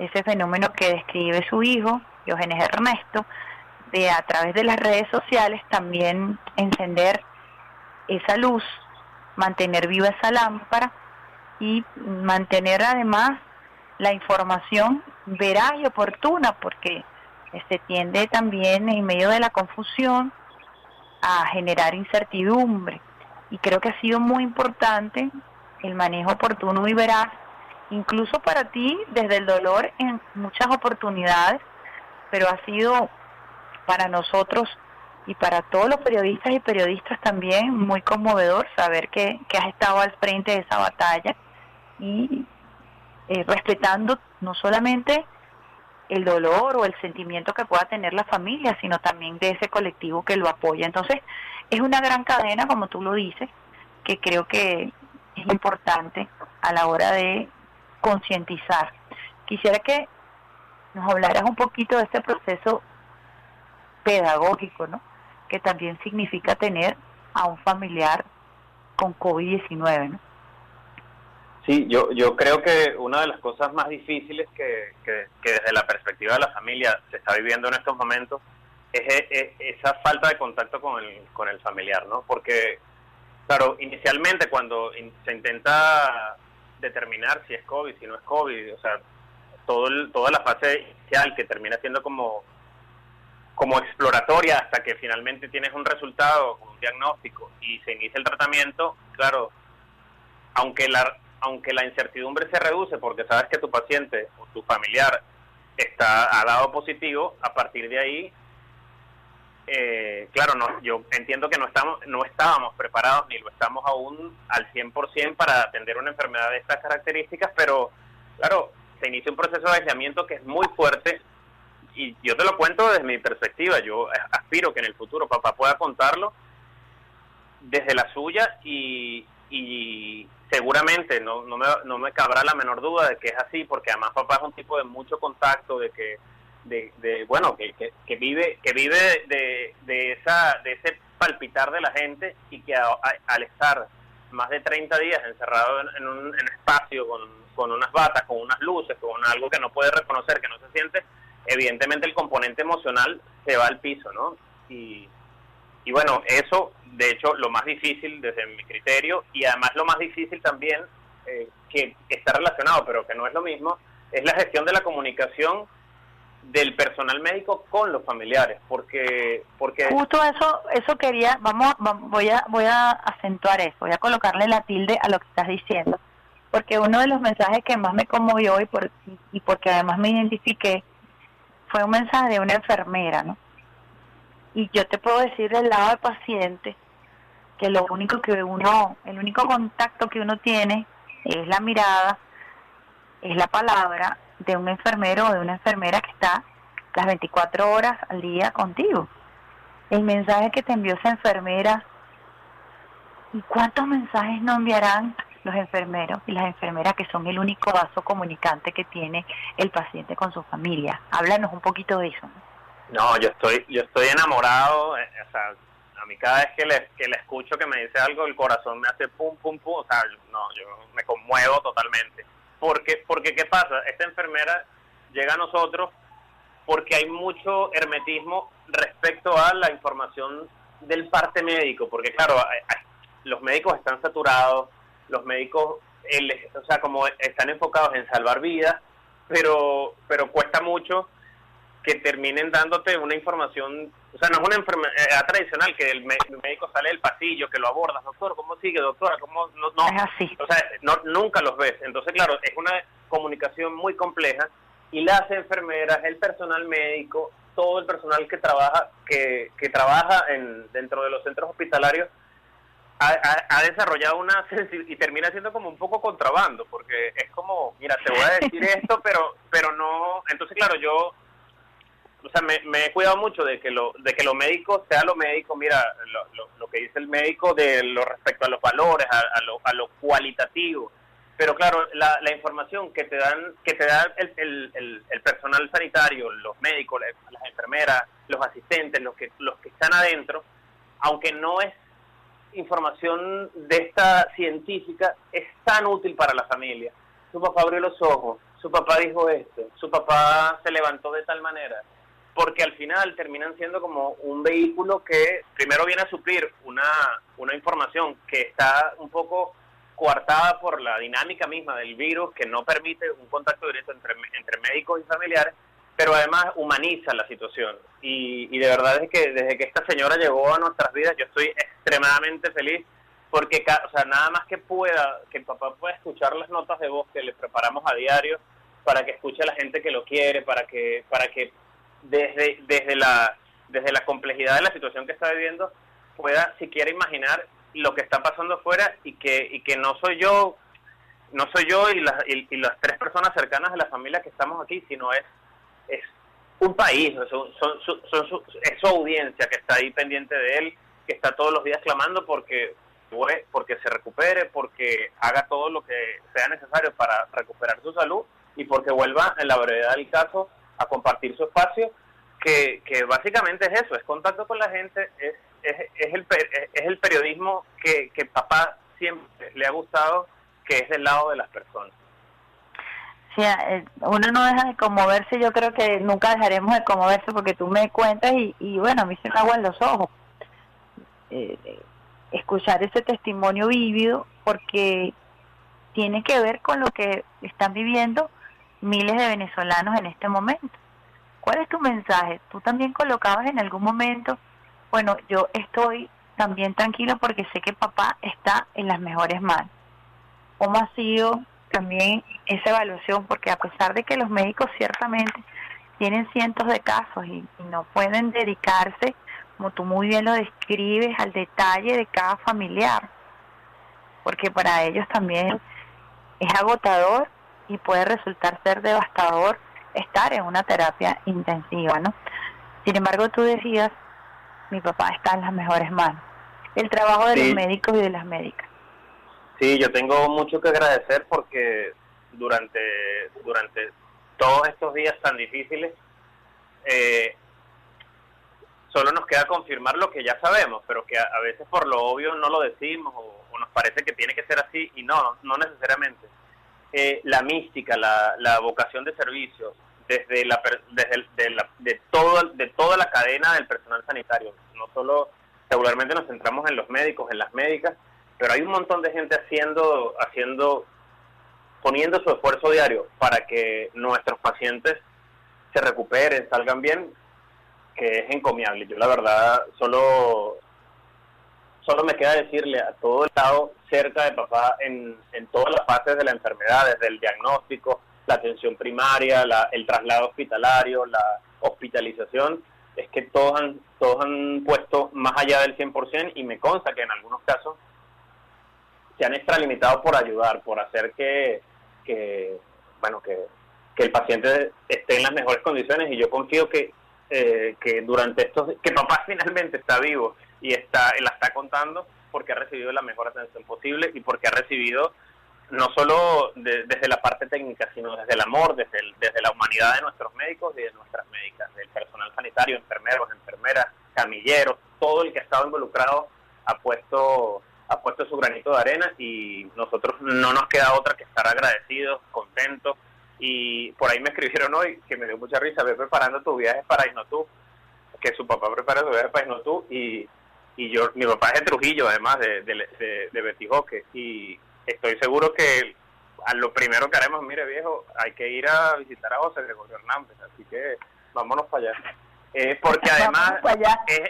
ese fenómeno que describe su hijo, Diógenes Ernesto, de a través de las redes sociales también encender esa luz mantener viva esa lámpara y mantener además la información veraz y oportuna, porque se tiende también en medio de la confusión a generar incertidumbre. Y creo que ha sido muy importante el manejo oportuno y veraz, incluso para ti desde el dolor en muchas oportunidades, pero ha sido para nosotros y para todos los periodistas y periodistas también muy conmovedor saber que, has estado al frente de esa batalla y eh, respetando no solamente el dolor o el sentimiento que pueda tener la familia, sino también de ese colectivo que lo apoya. Entonces, es una gran cadena, como tú lo dices, que creo que es importante a la hora de concientizar. Quisiera que nos hablaras un poquito de este proceso pedagógico, ¿no? Que también significa tener a un familiar con COVID-19, ¿no? Sí, yo, yo creo que una de las cosas más difíciles que, que, desde la perspectiva de la familia se está viviendo en estos momentos es, es, esa falta de contacto con el, con el familiar, ¿no? Porque, claro, inicialmente cuando se intenta determinar si es COVID, si no es COVID, o sea, todo toda la fase inicial que termina siendo como como exploratoria hasta que finalmente tienes un resultado, un diagnóstico y se inicia el tratamiento, claro, aunque la, aunque la incertidumbre se reduce porque sabes que tu paciente o tu familiar está ha dado positivo, a partir de ahí, eh, claro, no, yo entiendo que no estamos no estábamos preparados ni lo estamos aún al 100% para atender una enfermedad de estas características, pero claro, se inicia un proceso de aislamiento que es muy fuerte y yo te lo cuento desde mi perspectiva, yo aspiro que en el futuro papá pueda contarlo desde la suya y, y seguramente no, no, me, no me cabrá la menor duda de que es así, porque además papá es un tipo de mucho contacto, de que, de, bueno, que, que, vive, que vive de, de, esa, de ese palpitar de la gente y que al estar más de 30 días encerrado en, un, espacio con, con unas batas, con unas luces, con algo que no puede reconocer, que no se siente, evidentemente el componente emocional se va al piso, ¿no? Y, y bueno, eso, de hecho, lo más difícil desde mi criterio, y además lo más difícil también, eh, que está relacionado, pero que no es lo mismo, es la gestión de la comunicación del personal médico con los familiares, porque porque justo eso eso quería, vamos, voy a voy a acentuar eso, voy a colocarle la tilde a lo que estás diciendo, porque uno de los mensajes que más me conmovió y por y porque además me identifiqué fue un mensaje de una enfermera, ¿no? Y yo te puedo decir del lado del paciente que lo único que uno, el único contacto que uno tiene es la mirada, es la palabra de un enfermero o de una enfermera que está las 24 horas al día contigo. El mensaje que te envió esa enfermera, ¿y cuántos mensajes no enviarán los enfermeros y las enfermeras que son el único vaso comunicante que tiene el paciente con su familia. Háblanos un poquito de eso. No, yo estoy yo estoy enamorado, eh, o sea, a mí cada vez que le, que le escucho que me dice algo, el corazón me hace pum, pum, pum, o sea, no, yo me conmuevo totalmente. Porque, porque ¿qué pasa? Esta enfermera llega a nosotros porque hay mucho hermetismo respecto a la información del parte médico, porque claro, los médicos están saturados, los médicos, o sea, como están enfocados en salvar vidas, pero, pero cuesta mucho que terminen dándote una información, o sea, no es una enfermedad tradicional que el, médico sale del pasillo, que lo abordas, doctor, ¿cómo sigue, doctora? ¿Cómo? No, no, es así. O sea, no, nunca los ves. Entonces, claro, es una comunicación muy compleja y las enfermeras, el personal médico, todo el personal que trabaja que, que trabaja en, dentro de los centros hospitalarios ha, desarrollado una y termina siendo como un poco contrabando, porque es como, mira, te voy a decir esto, pero pero no, entonces claro, yo o sea, me, he cuidado mucho de que lo de que lo médico sea lo médico, mira, lo, lo, que dice el médico de lo respecto a los valores, a, lo, a lo cualitativo. Pero claro, la, la información que te dan que te da el, el, el, personal sanitario, los médicos, las enfermeras, los asistentes, los que los que están adentro, aunque no es información de esta científica es tan útil para la familia. Su papá abrió los ojos, su papá dijo esto, su papá se levantó de tal manera. Porque al final terminan siendo como un vehículo que primero viene a suplir una, una información que está un poco coartada por la dinámica misma del virus, que no permite un contacto directo entre, entre médicos y familiares, pero además humaniza la situación. Y, y de verdad es que desde que esta señora llegó a nuestras vidas, yo estoy extremadamente feliz porque o sea, nada más que pueda, que el papá pueda escuchar las notas de voz que le preparamos a diario, para que escuche a la gente que lo quiere, para que, para que desde, desde la desde la complejidad de la situación que está viviendo pueda siquiera imaginar lo que está pasando afuera y que y que no soy yo no soy yo y las y, las tres personas cercanas de la familia que estamos aquí sino es es un país son, son, son, su, es su audiencia que está ahí pendiente de él que está todos los días clamando porque porque se recupere porque haga todo lo que sea necesario para recuperar su salud y porque vuelva en la brevedad del caso a compartir su espacio, que, básicamente es eso, es contacto con la gente, es, es, el, es el periodismo que, que papá siempre le ha gustado, que es del lado de las personas. Sí, eh, uno no deja de conmoverse, yo creo que nunca dejaremos de conmoverse porque tú me cuentas y, bueno, me hice agua en los ojos. Eh, escuchar ese testimonio vívido porque tiene que ver con lo que están viviendo miles de venezolanos en este momento. ¿Cuál es tu mensaje? Tú también colocabas en algún momento, bueno, yo estoy también tranquilo porque sé que papá está en las mejores manos. ¿Cómo ha sido también esa evaluación? Porque a pesar de que los médicos ciertamente tienen cientos de casos y, no pueden dedicarse, como tú muy bien lo describes, al detalle de cada familiar, porque para ellos también es agotador y puede resultar ser devastador estar en una terapia intensiva, ¿no? Sin embargo, tú decías, mi papá está en las mejores manos. El trabajo de los médicos y de las médicas. Sí, yo tengo mucho que agradecer porque durante, durante todos estos días tan difíciles, eh, solo nos queda confirmar lo que ya sabemos, pero que a, veces por lo obvio no lo decimos o, o, nos parece que tiene que ser así y no, no necesariamente. Eh, la mística, la, la, vocación de servicio, desde, la, desde de, la, de, todo, de toda la cadena del personal sanitario. No solo regularmente nos centramos en los médicos, en las médicas, pero hay un montón de gente haciendo, haciendo, poniendo su esfuerzo diario para que nuestros pacientes se recuperen, salgan bien, que es encomiable. Yo la verdad solo solo me queda decirle a todo el estado cerca de papá en, en todas las fases de la enfermedad, desde el diagnóstico, la atención primaria, la, el traslado hospitalario, la hospitalización, es que todos han, todos han puesto más allá del 100% y me consta que en algunos casos se han extralimitado por ayudar, por hacer que, que bueno, que, que el paciente esté en las mejores condiciones y yo confío que, eh, que durante estos, que papá finalmente está vivo y está la está contando porque ha recibido la mejor atención posible y porque ha recibido no solo desde la parte técnica, sino desde el amor, desde, desde la humanidad de nuestros médicos y de nuestras médicas, del personal sanitario, enfermeros, enfermeras, camilleros, todo el que ha estado involucrado ha puesto ha puesto su granito de arena y nosotros no nos queda otra que estar agradecidos, contentos. Y por ahí me escribieron hoy que me dio mucha risa, ve preparando tu viaje para Isnotú, que su papá prepara su viaje para Isnotú y y yo mi papá es de Trujillo además de, de, de, Betijoque y estoy seguro que a lo primero que haremos mire viejo hay que ir a visitar a José Gregorio Hernández así que vámonos para allá. Eh, porque además es,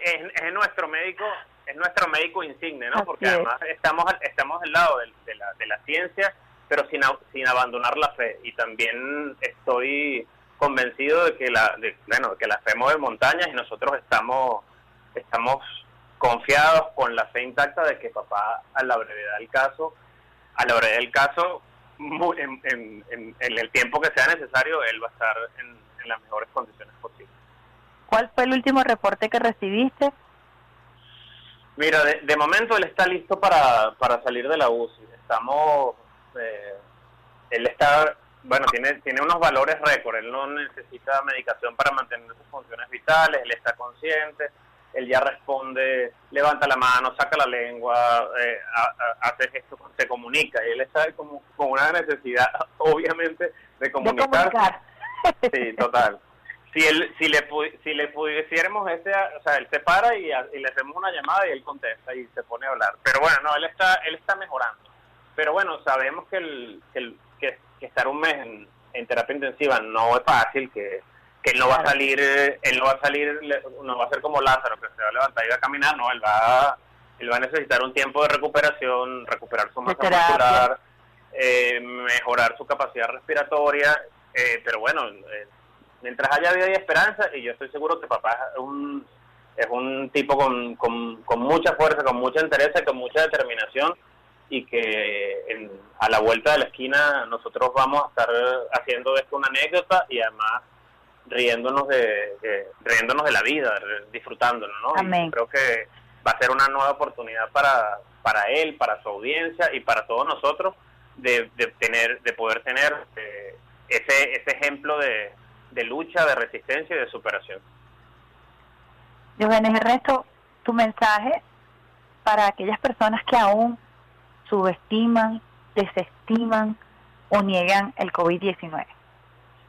es, nuestro médico es nuestro médico insigne no porque además estamos estamos del lado de, la, de la ciencia pero sin sin abandonar la fe. Y también estoy convencido de que la de, bueno que la fe mueve montañas y nosotros estamos estamos confiados con la fe intacta de que papá a la brevedad del caso, a la brevedad del caso, en, en, en, el tiempo que sea necesario, él va a estar en, las mejores condiciones posibles. ¿Cuál fue el último reporte que recibiste? Mira, de, momento él está listo para, para salir de la UCI. Estamos, eh, él está, bueno, tiene, tiene unos valores récord. Él no necesita medicación para mantener sus funciones vitales. Él está consciente él ya responde, levanta la mano, saca la lengua, eh, hace esto, se comunica, y él está como con una necesidad, obviamente, de comunicar. De comunicar. Sí, total. si él si le si le pudiéramos ese o sea él se para y, le hacemos una llamada y él contesta y se pone a hablar pero bueno no él está él está mejorando pero bueno sabemos que el que, estar un mes en, terapia intensiva no es fácil que que él no va a salir él no va a salir no va a ser como Lázaro que se va a levantar y va a caminar no él va él va a necesitar un tiempo de recuperación recuperar su masa muscular eh, mejorar su capacidad respiratoria eh, pero bueno eh, mientras haya vida y esperanza, y yo estoy seguro que papá es un, es un tipo con, con, mucha fuerza, con mucha interés, con mucha determinación, y que a la vuelta de la esquina nosotros vamos a estar haciendo esto una anécdota y además riéndonos de, riéndonos de la vida, disfrutándolo, ¿no? creo que va a ser una nueva oportunidad para, para él, para su audiencia y para todos nosotros de, de tener, de poder tener eh, ese, ese ejemplo de, de lucha, de resistencia y de superación. Jóvenes Ernesto, tu mensaje para aquellas personas que aún subestiman, desestiman o niegan el COVID-19.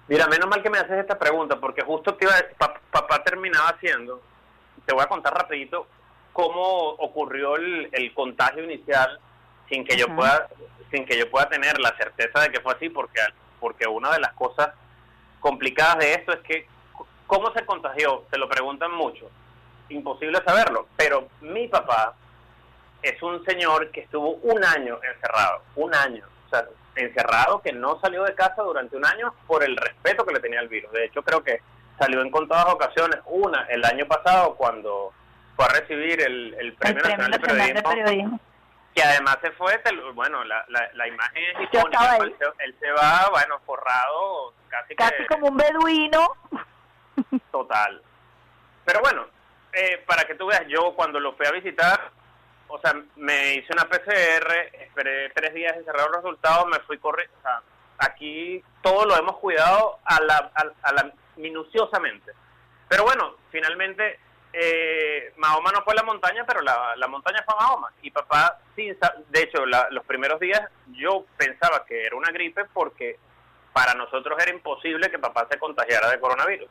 Mira, menos mal que me haces esta pregunta, porque justo te papá terminaba haciendo, te voy a contar rapidito cómo ocurrió el, contagio inicial sin que yo pueda sin que yo pueda tener la certeza de que fue así, porque porque una de las cosas complicadas de esto es que cómo se contagió, se lo preguntan mucho, imposible saberlo, pero mi papá es un señor que estuvo un año encerrado, un año, o sea, encerrado que no salió de casa durante un año por el respeto que le tenía al virus. De hecho, creo que salió en contadas ocasiones, una el año pasado cuando fue a recibir el, Premio, Nacional, de, Periodismo, que además se fue, bueno, la, la, imagen es icónica, él se va, bueno, forrado casi, como un beduino. Total. Pero bueno, eh, para que tú veas, yo cuando lo fui a visitar, o sea, me hice una PCR, esperé tres días y cerrar los resultados, me fui corriendo. O sea, aquí todo lo hemos cuidado a la, a, la minuciosamente. Pero bueno, finalmente eh, Mahoma no fue a la montaña, pero la, la montaña fue a Mahoma. Y papá, sí, de hecho, los primeros días yo pensaba que era una gripe porque para nosotros era imposible que papá se contagiara de coronavirus.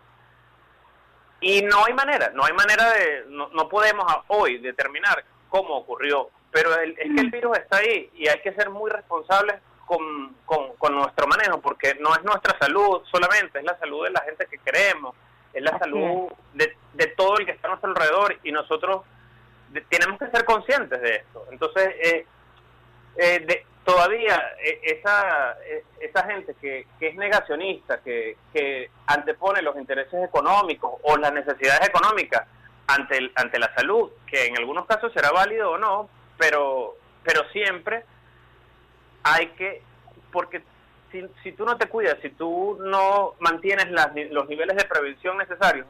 Y no hay manera, no hay manera de, no, no podemos hoy determinar cómo ocurrió, pero es que el mm. virus está ahí y hay que ser muy responsables con, con, nuestro manejo, porque no es nuestra salud solamente, es la salud de la gente que queremos, es la salud de, de todo el que está a nuestro alrededor y nosotros tenemos que ser conscientes de esto. Entonces, eh, eh, de, todavía eh, esa, eh, esa gente que, que es negacionista, que, que antepone los intereses económicos o las necesidades económicas ante, ante la salud, que en algunos casos será válido o no, pero, pero siempre hay que, porque si, si tú no te cuidas, si tú no mantienes las, los niveles de prevención necesarios,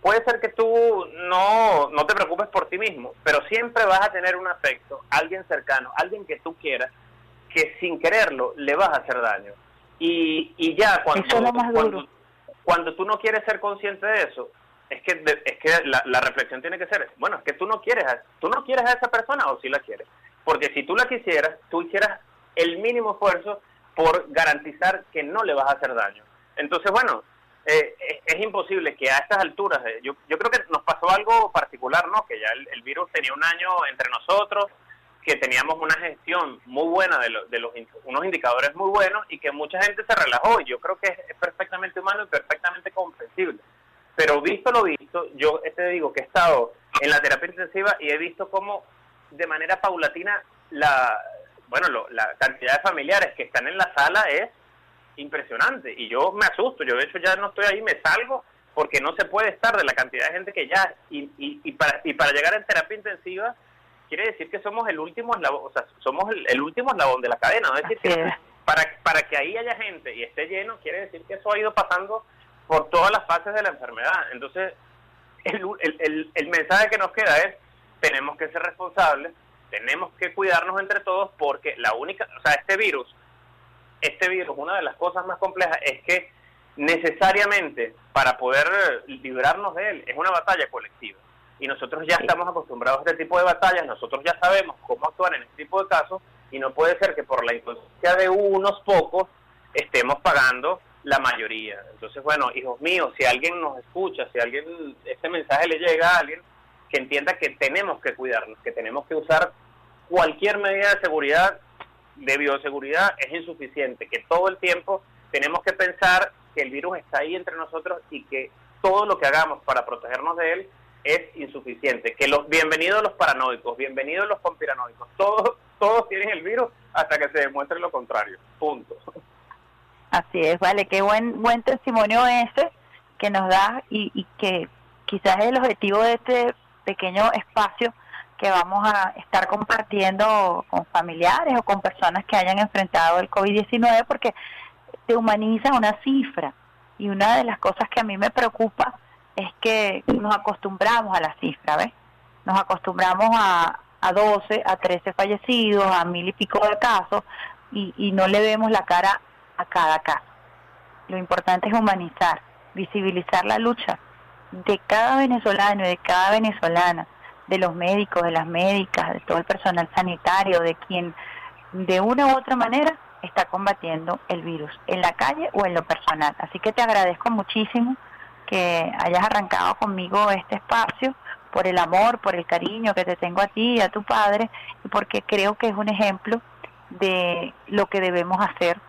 puede ser que tú no, no te preocupes por ti mismo, pero siempre vas a tener un afecto, alguien cercano, alguien que tú quieras, que sin quererlo le vas a hacer daño. Y, y ya cuando, cuando, cuando, tú no quieres ser consciente de eso, es que es que la, reflexión tiene que ser, bueno, es que tú no quieres a, tú no quieres a esa persona o si la quieres. Porque si tú la quisieras, tú hicieras el mínimo esfuerzo por garantizar que no le vas a hacer daño. Entonces, bueno, eh, es, imposible que a estas alturas, yo, yo creo que nos pasó algo particular, ¿no? Que ya el, virus tenía un año entre nosotros, que teníamos una gestión muy buena de, de los unos indicadores muy buenos y que mucha gente se relajó. Yo creo que es, perfectamente humano y perfectamente comprensible. Pero visto lo visto, yo te digo que he estado en la terapia intensiva y he visto cómo de manera paulatina la bueno la cantidad de familiares que están en la sala es impresionante y yo me asusto. Yo de hecho ya no estoy ahí, me salgo porque no se puede estar de la cantidad de gente que ya y, y, y para y para llegar en terapia intensiva quiere decir que somos el último eslabón, o sea, somos el, último eslabón de la cadena, ¿no? Es decir, para, para que ahí haya gente y esté lleno, quiere decir que eso ha ido pasando por todas las fases de la enfermedad. Entonces, el, el, el mensaje que nos queda es, tenemos que ser responsables, tenemos que cuidarnos entre todos porque la única, o sea, este virus, este virus, una de las cosas más complejas es que necesariamente para poder librarnos de él es una batalla colectiva y nosotros ya estamos acostumbrados a este tipo de batallas, nosotros ya sabemos cómo actuar en este tipo de casos y no puede ser que por la inconsciencia de unos pocos estemos pagando la mayoría. Entonces, bueno, hijos míos, si alguien nos escucha, si alguien este mensaje le llega a alguien, que entienda que tenemos que cuidarnos, que tenemos que usar cualquier medida de seguridad, de bioseguridad, es insuficiente, que todo el tiempo tenemos que pensar que el virus está ahí entre nosotros y que todo lo que hagamos para protegernos de él es insuficiente. Que los bienvenidos los paranoicos, bienvenidos los conspiranoicos, todos todos tienen el virus hasta que se demuestre lo contrario. Punto. Así es, vale, qué buen buen testimonio ese que nos da y, y que quizás es el objetivo de este pequeño espacio que vamos a estar compartiendo con familiares o con personas que hayan enfrentado el COVID-19 porque te humaniza una cifra y una de las cosas que a mí me preocupa es que nos acostumbramos a la cifra, ¿ves? Nos acostumbramos a, a 12, a 13 fallecidos, a mil y pico de casos y, y no le vemos la cara a cada caso. Lo importante es humanizar, visibilizar la lucha de cada venezolano y de cada venezolana, de los médicos, de las médicas, de todo el personal sanitario, de quien de una u otra manera está combatiendo el virus, en la calle o en lo personal. Así que te agradezco muchísimo que hayas arrancado conmigo este espacio por el amor, por el cariño que te tengo a ti y a tu padre, y porque creo que es un ejemplo de lo que debemos hacer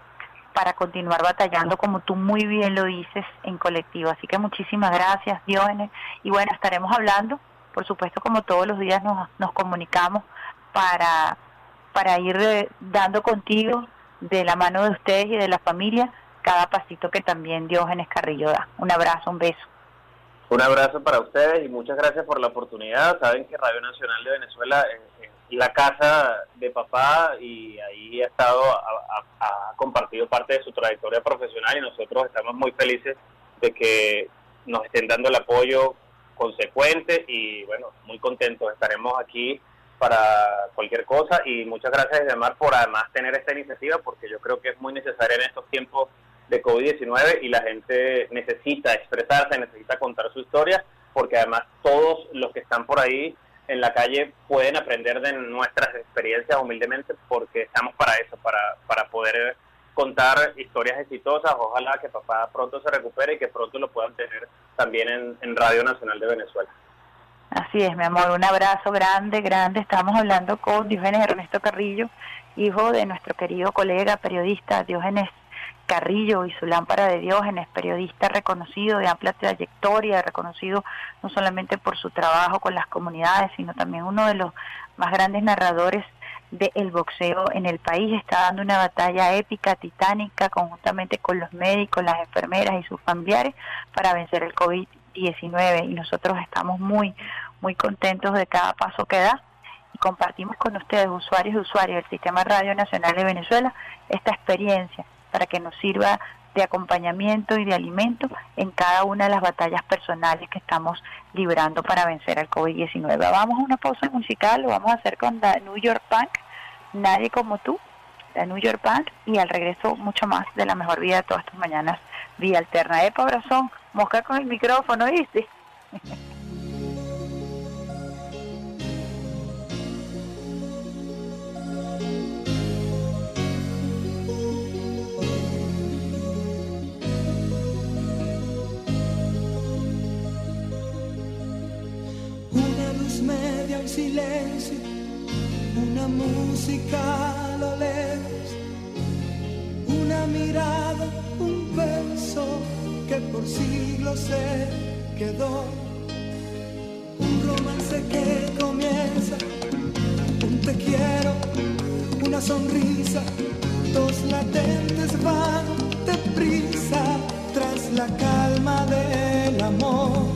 para continuar batallando, como tú muy bien lo dices, en colectivo. Así que muchísimas gracias, Diógenes. Y bueno, estaremos hablando, por supuesto, como todos los días nos, nos comunicamos para, para ir eh, dando contigo, de la mano de ustedes y de la familia, cada pasito que también Diógenes Carrillo da. Un abrazo, un beso. Un abrazo para ustedes y muchas gracias por la oportunidad. Saben que Radio Nacional de Venezuela es la casa de papá y ahí ha estado, ha, compartido parte de su trayectoria profesional y nosotros estamos muy felices de que nos estén dando el apoyo consecuente y bueno, muy contentos. Estaremos aquí para cualquier cosa y muchas gracias Edemar por además tener esta iniciativa porque yo creo que es muy necesaria en estos tiempos de COVID-19 y la gente necesita expresarse, necesita contar su historia porque además todos los que están por ahí en la calle pueden aprender de nuestras experiencias humildemente porque estamos para eso, para, para poder contar historias exitosas. Ojalá que papá pronto se recupere y que pronto lo puedan tener también en, en Radio Nacional de Venezuela. Así es, mi amor, un abrazo grande, grande. Estamos hablando con Diógenes Ernesto Carrillo, hijo de nuestro querido colega periodista Diógenes Carrillo y su lámpara de Diógenes, periodista reconocido de amplia trayectoria, reconocido no solamente por su trabajo con las comunidades, sino también uno de los más grandes narradores del boxeo en el país. Está dando una batalla épica, titánica, conjuntamente con los médicos, las enfermeras y sus familiares para vencer el COVID-19. Y nosotros estamos muy, muy contentos de cada paso que da y compartimos con ustedes, usuarios y usuarios del Sistema Radio Nacional de Venezuela, esta experiencia para que nos sirva de acompañamiento y de alimento en cada una de las batallas personales que estamos librando para vencer al COVID-19. Vamos a una pausa musical, lo vamos a hacer con la New York Punk, Nadie como tú, la New York Punk, y al regreso mucho más de la mejor vida de todas tus mañanas, vía alterna. de Brazón, mosca con el micrófono, ¿viste? media, un silencio, una música a lo lejos, una mirada, un beso que por siglos se quedó, un romance que comienza, un te quiero, una sonrisa, dos latentes van deprisa tras la calma del amor.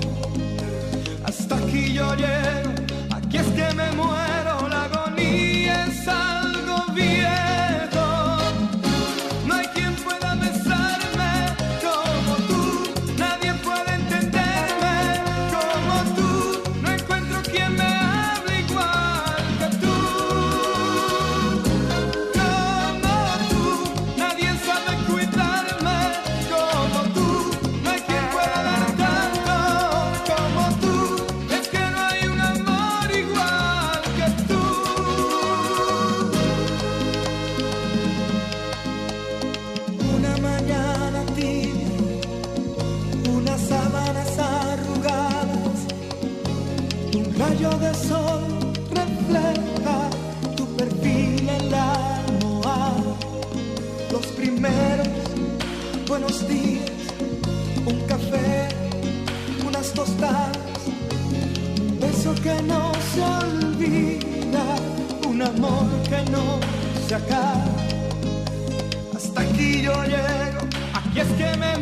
Hasta aquí yo llego, aquí es que me muero, no se acaba. Hasta aquí yo llego, aquí es que me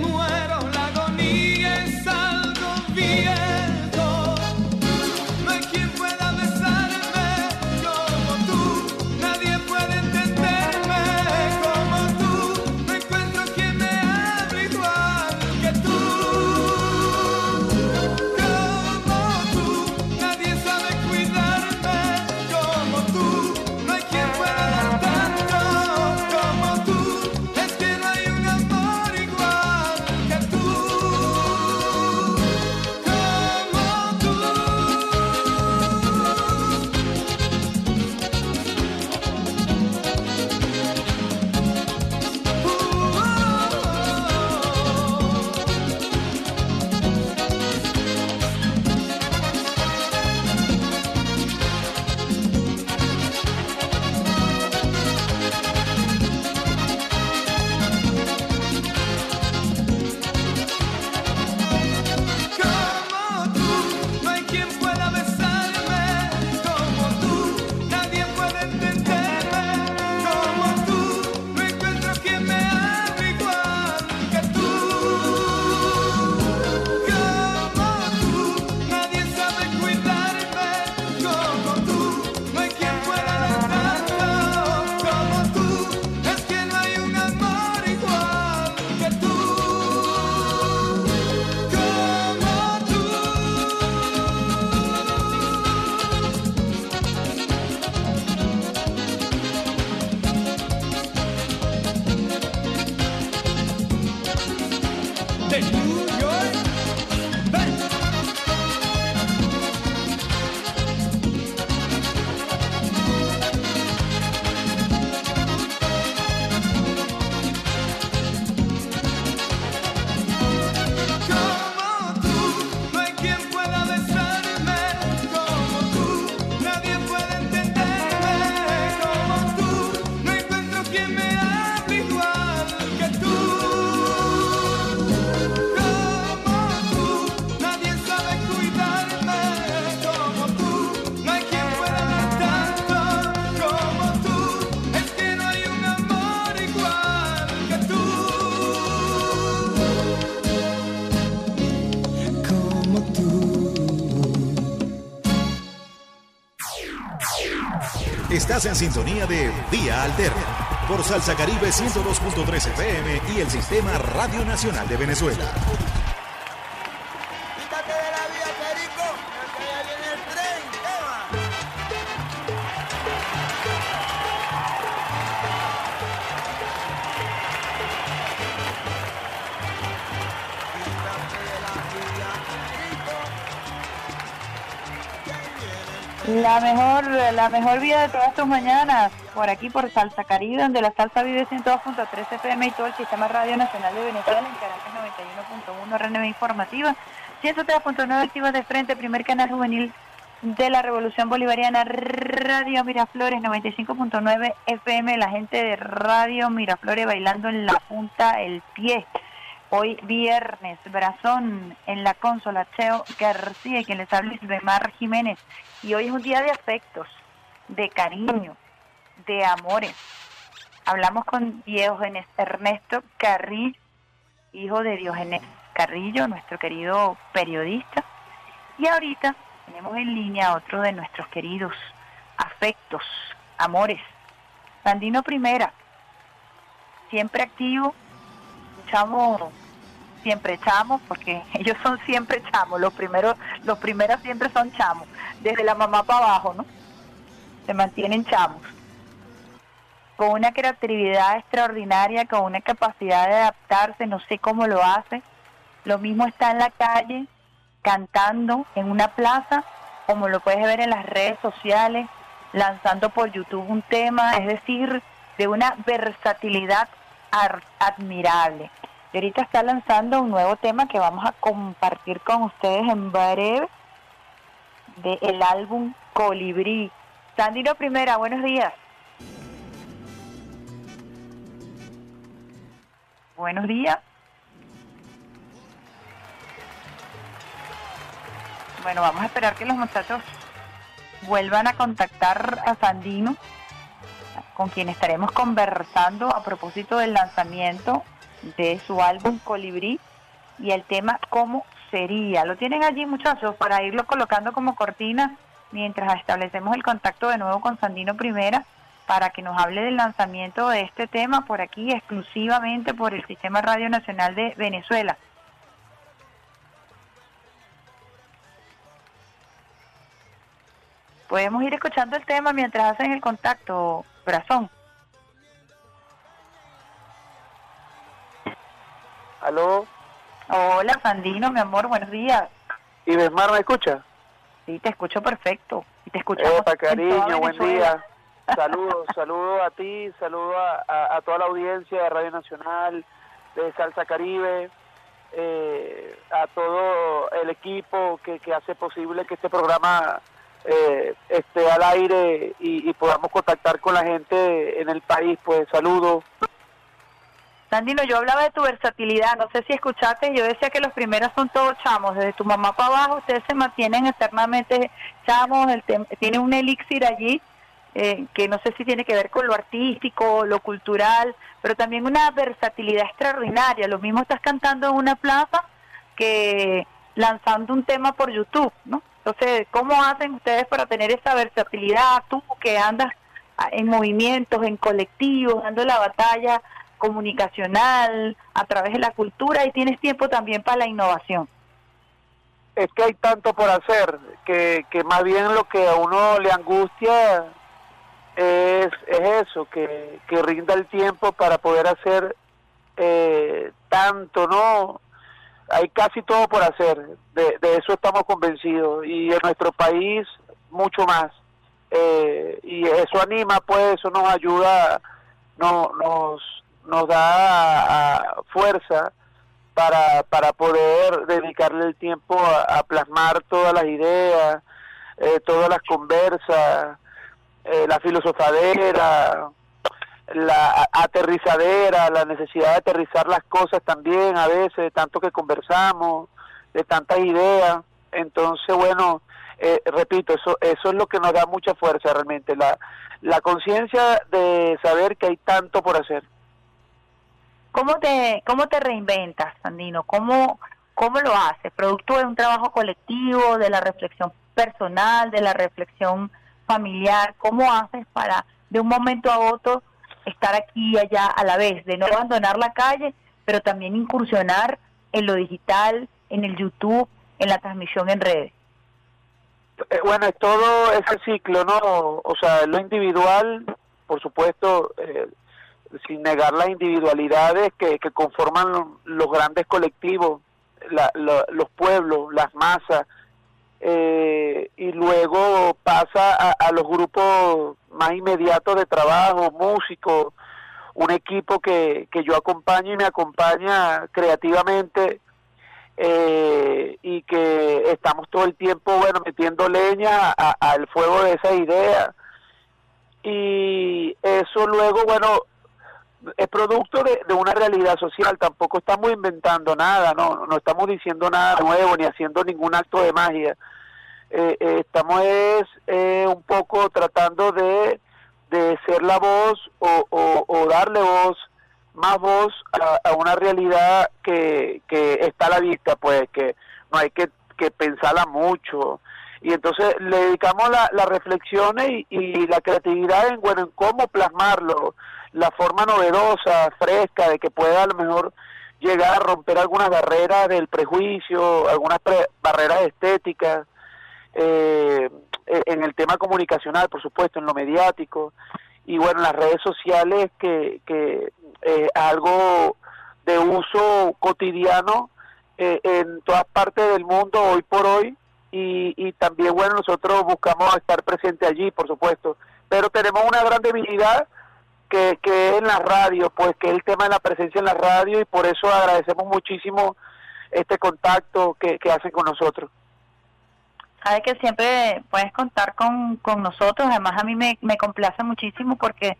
Estás en sintonía de Vía Alterna por Salsa Caribe 102.3 FM y el Sistema Radio Nacional de Venezuela. Quítate de la vía, Perico, que ya viene el tren. ¿Qué va? La mejor, la mejor vida de todas tus mañanas, por aquí por Salsa Caribe, donde la salsa vive 102.3 FM y todo el Sistema Radio Nacional de Venezuela en Caracas 91.1 RNB Informativa, 103.9 activas de frente, primer canal juvenil de la Revolución Bolivariana, Radio Miraflores 95.9 FM, la gente de Radio Miraflores bailando en la punta el pie. Hoy viernes, Brazón en la consola, Cheo García, quien les habla Isbemar Jiménez. Y hoy es un día de afectos, de cariño, de amores. Hablamos con Diógenes Ernesto Carrillo, hijo de Diógenes Carrillo, nuestro querido periodista. Y ahorita tenemos en línea otro de nuestros queridos afectos, amores. Sandino Primera, siempre activo, chamo, siempre chamos, porque ellos son siempre chamos, los primeros, los primeros siempre son chamos, desde la mamá para abajo, ¿no? Se mantienen chamos. Con una creatividad extraordinaria, con una capacidad de adaptarse, no sé cómo lo hace. Lo mismo está en la calle, cantando en una plaza, como lo puedes ver en las redes sociales, lanzando por YouTube un tema, es decir, de una versatilidad admirable. Y ahorita está lanzando un nuevo tema que vamos a compartir con ustedes en breve del álbum Colibrí. Sandino Primera, buenos días. Buenos días. Bueno, vamos a esperar que los muchachos vuelvan a contactar a Sandino con quien estaremos conversando a propósito del lanzamiento de su álbum Colibrí y el tema ¿Cómo sería? Lo tienen allí muchachos para irlo colocando como cortina mientras establecemos el contacto de nuevo con Sandino Primera para que nos hable del lanzamiento de este tema por aquí exclusivamente por el Sistema Radio Nacional de Venezuela. Podemos ir escuchando el tema mientras hacen el contacto, corazón. Aló. Hola, Sandino, mi amor, buenos días. ¿Y Besmar me escucha? Sí, te escucho perfecto. Y te escuchamos Epa, cariño, buen día. Saludos, saludos a ti, saludos a, a- a toda la audiencia de Radio Nacional, de Salsa Caribe, eh, a todo el equipo que, que hace posible que este programa eh, esté al aire y, y podamos contactar con la gente en el país. Pues saludos. Sandino, yo hablaba de tu versatilidad, no sé si escuchaste, yo decía que los primeros son todos chamos, desde tu mamá para abajo, ustedes se mantienen eternamente chamos, el tiene un elixir allí, eh, que no sé si tiene que ver con lo artístico, lo cultural, pero también una versatilidad extraordinaria, lo mismo estás cantando en una plaza que lanzando un tema por YouTube, ¿no? Entonces, ¿cómo hacen ustedes para tener esa versatilidad? Tú que andas en movimientos, en colectivos, dando la batalla comunicacional, a través de la cultura y tienes tiempo también para la innovación. es que hay tanto por hacer que, que más bien lo que a uno le angustia es, es eso, que, que rinda el tiempo para poder hacer eh, tanto, ¿no? Hay casi todo por hacer, de, de eso estamos convencidos y en nuestro país mucho más. Eh, y eso anima, pues eso nos ayuda, no, nos, nos da fuerza para, para poder dedicarle el tiempo a, plasmar todas las ideas, eh, todas las conversas, eh, la filosofadera, la aterrizadera, la necesidad de aterrizar las cosas también a veces, de tanto que conversamos, de tantas ideas. Entonces, bueno, eh, repito, eso, eso es lo que nos da mucha fuerza realmente, la, la conciencia de saber que hay tanto por hacer. ¿Cómo te, cómo te reinventas, Sandino? ¿Cómo, ¿Cómo lo haces? ¿Producto de un trabajo colectivo, de la reflexión personal, de la reflexión familiar? ¿Cómo haces para de un momento a otro estar aquí y allá a la vez, de no abandonar la calle, pero también incursionar en lo digital, en el YouTube, en la transmisión en redes? Eh, bueno, es todo ese ciclo, ¿no? O sea, lo individual, por supuesto, eh, sin negar las individualidades que, conforman lo- los grandes colectivos, los pueblos, las masas, eh, y luego pasa a, los grupos más inmediatos de trabajo, músicos, un equipo que, que yo acompaño y me acompaña creativamente eh, y que estamos todo el tiempo, bueno, metiendo leña al fuego de esa idea. Y eso luego, bueno, es producto de, de una realidad social, tampoco estamos inventando nada, no, no estamos diciendo nada nuevo ni haciendo ningún acto de magia. Eh, eh, estamos es eh, un poco tratando de, de ser la voz o, o- darle voz, más voz a, a una realidad que, que está a la vista, pues que no hay que, que pensarla mucho. Y entonces le dedicamos la- las reflexiones y, y la creatividad en, bueno, en cómo plasmarlo, la forma novedosa, fresca, de que pueda a lo mejor llegar a romper algunas barreras del prejuicio, algunas pre- barreras estéticas, eh, en el tema comunicacional, por supuesto, en lo mediático, y bueno, en las redes sociales que, que eh, algo de uso cotidiano eh, en todas partes del mundo hoy por hoy, y, y también, bueno, nosotros buscamos estar presentes allí, por supuesto, pero tenemos una gran debilidad que, que en la radio, pues que el tema de la presencia en la radio, y por eso agradecemos muchísimo este contacto que, que hacen con nosotros. Sabes que siempre puedes contar con, con nosotros, además a mí me, me complace muchísimo porque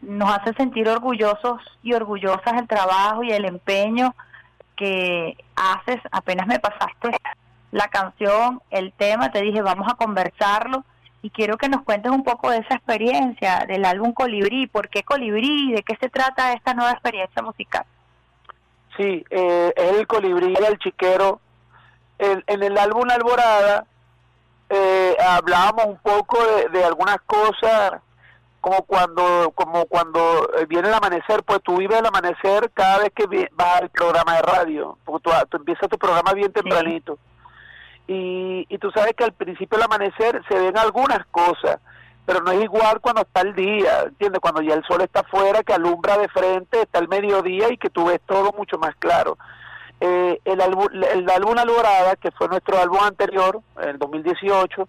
nos hace sentir orgullosos y orgullosas el trabajo y el empeño que haces. Apenas me pasaste la canción, el tema, te dije vamos a conversarlo y quiero que nos cuentes un poco de esa experiencia del álbum Colibrí, ¿por qué Colibrí? ¿De qué se trata esta nueva experiencia musical? Sí, eh, es el Colibrí el Chiquero. en el álbum Alborada eh, hablábamos un poco de, de algunas cosas como cuando como cuando eh, viene el amanecer, pues tú vives el amanecer cada vez que vas al programa de radio, porque tú, empiezas tu programa bien tempranito. Y, y tú sabes que al principio del amanecer se ven algunas cosas, pero no es igual cuando está el día, ¿entiendes? Cuando ya el sol está afuera, que alumbra de frente, está el mediodía y que tú ves todo mucho más claro. Eh, el, álbum, el álbum Alborada, que fue nuestro álbum anterior, el 2018,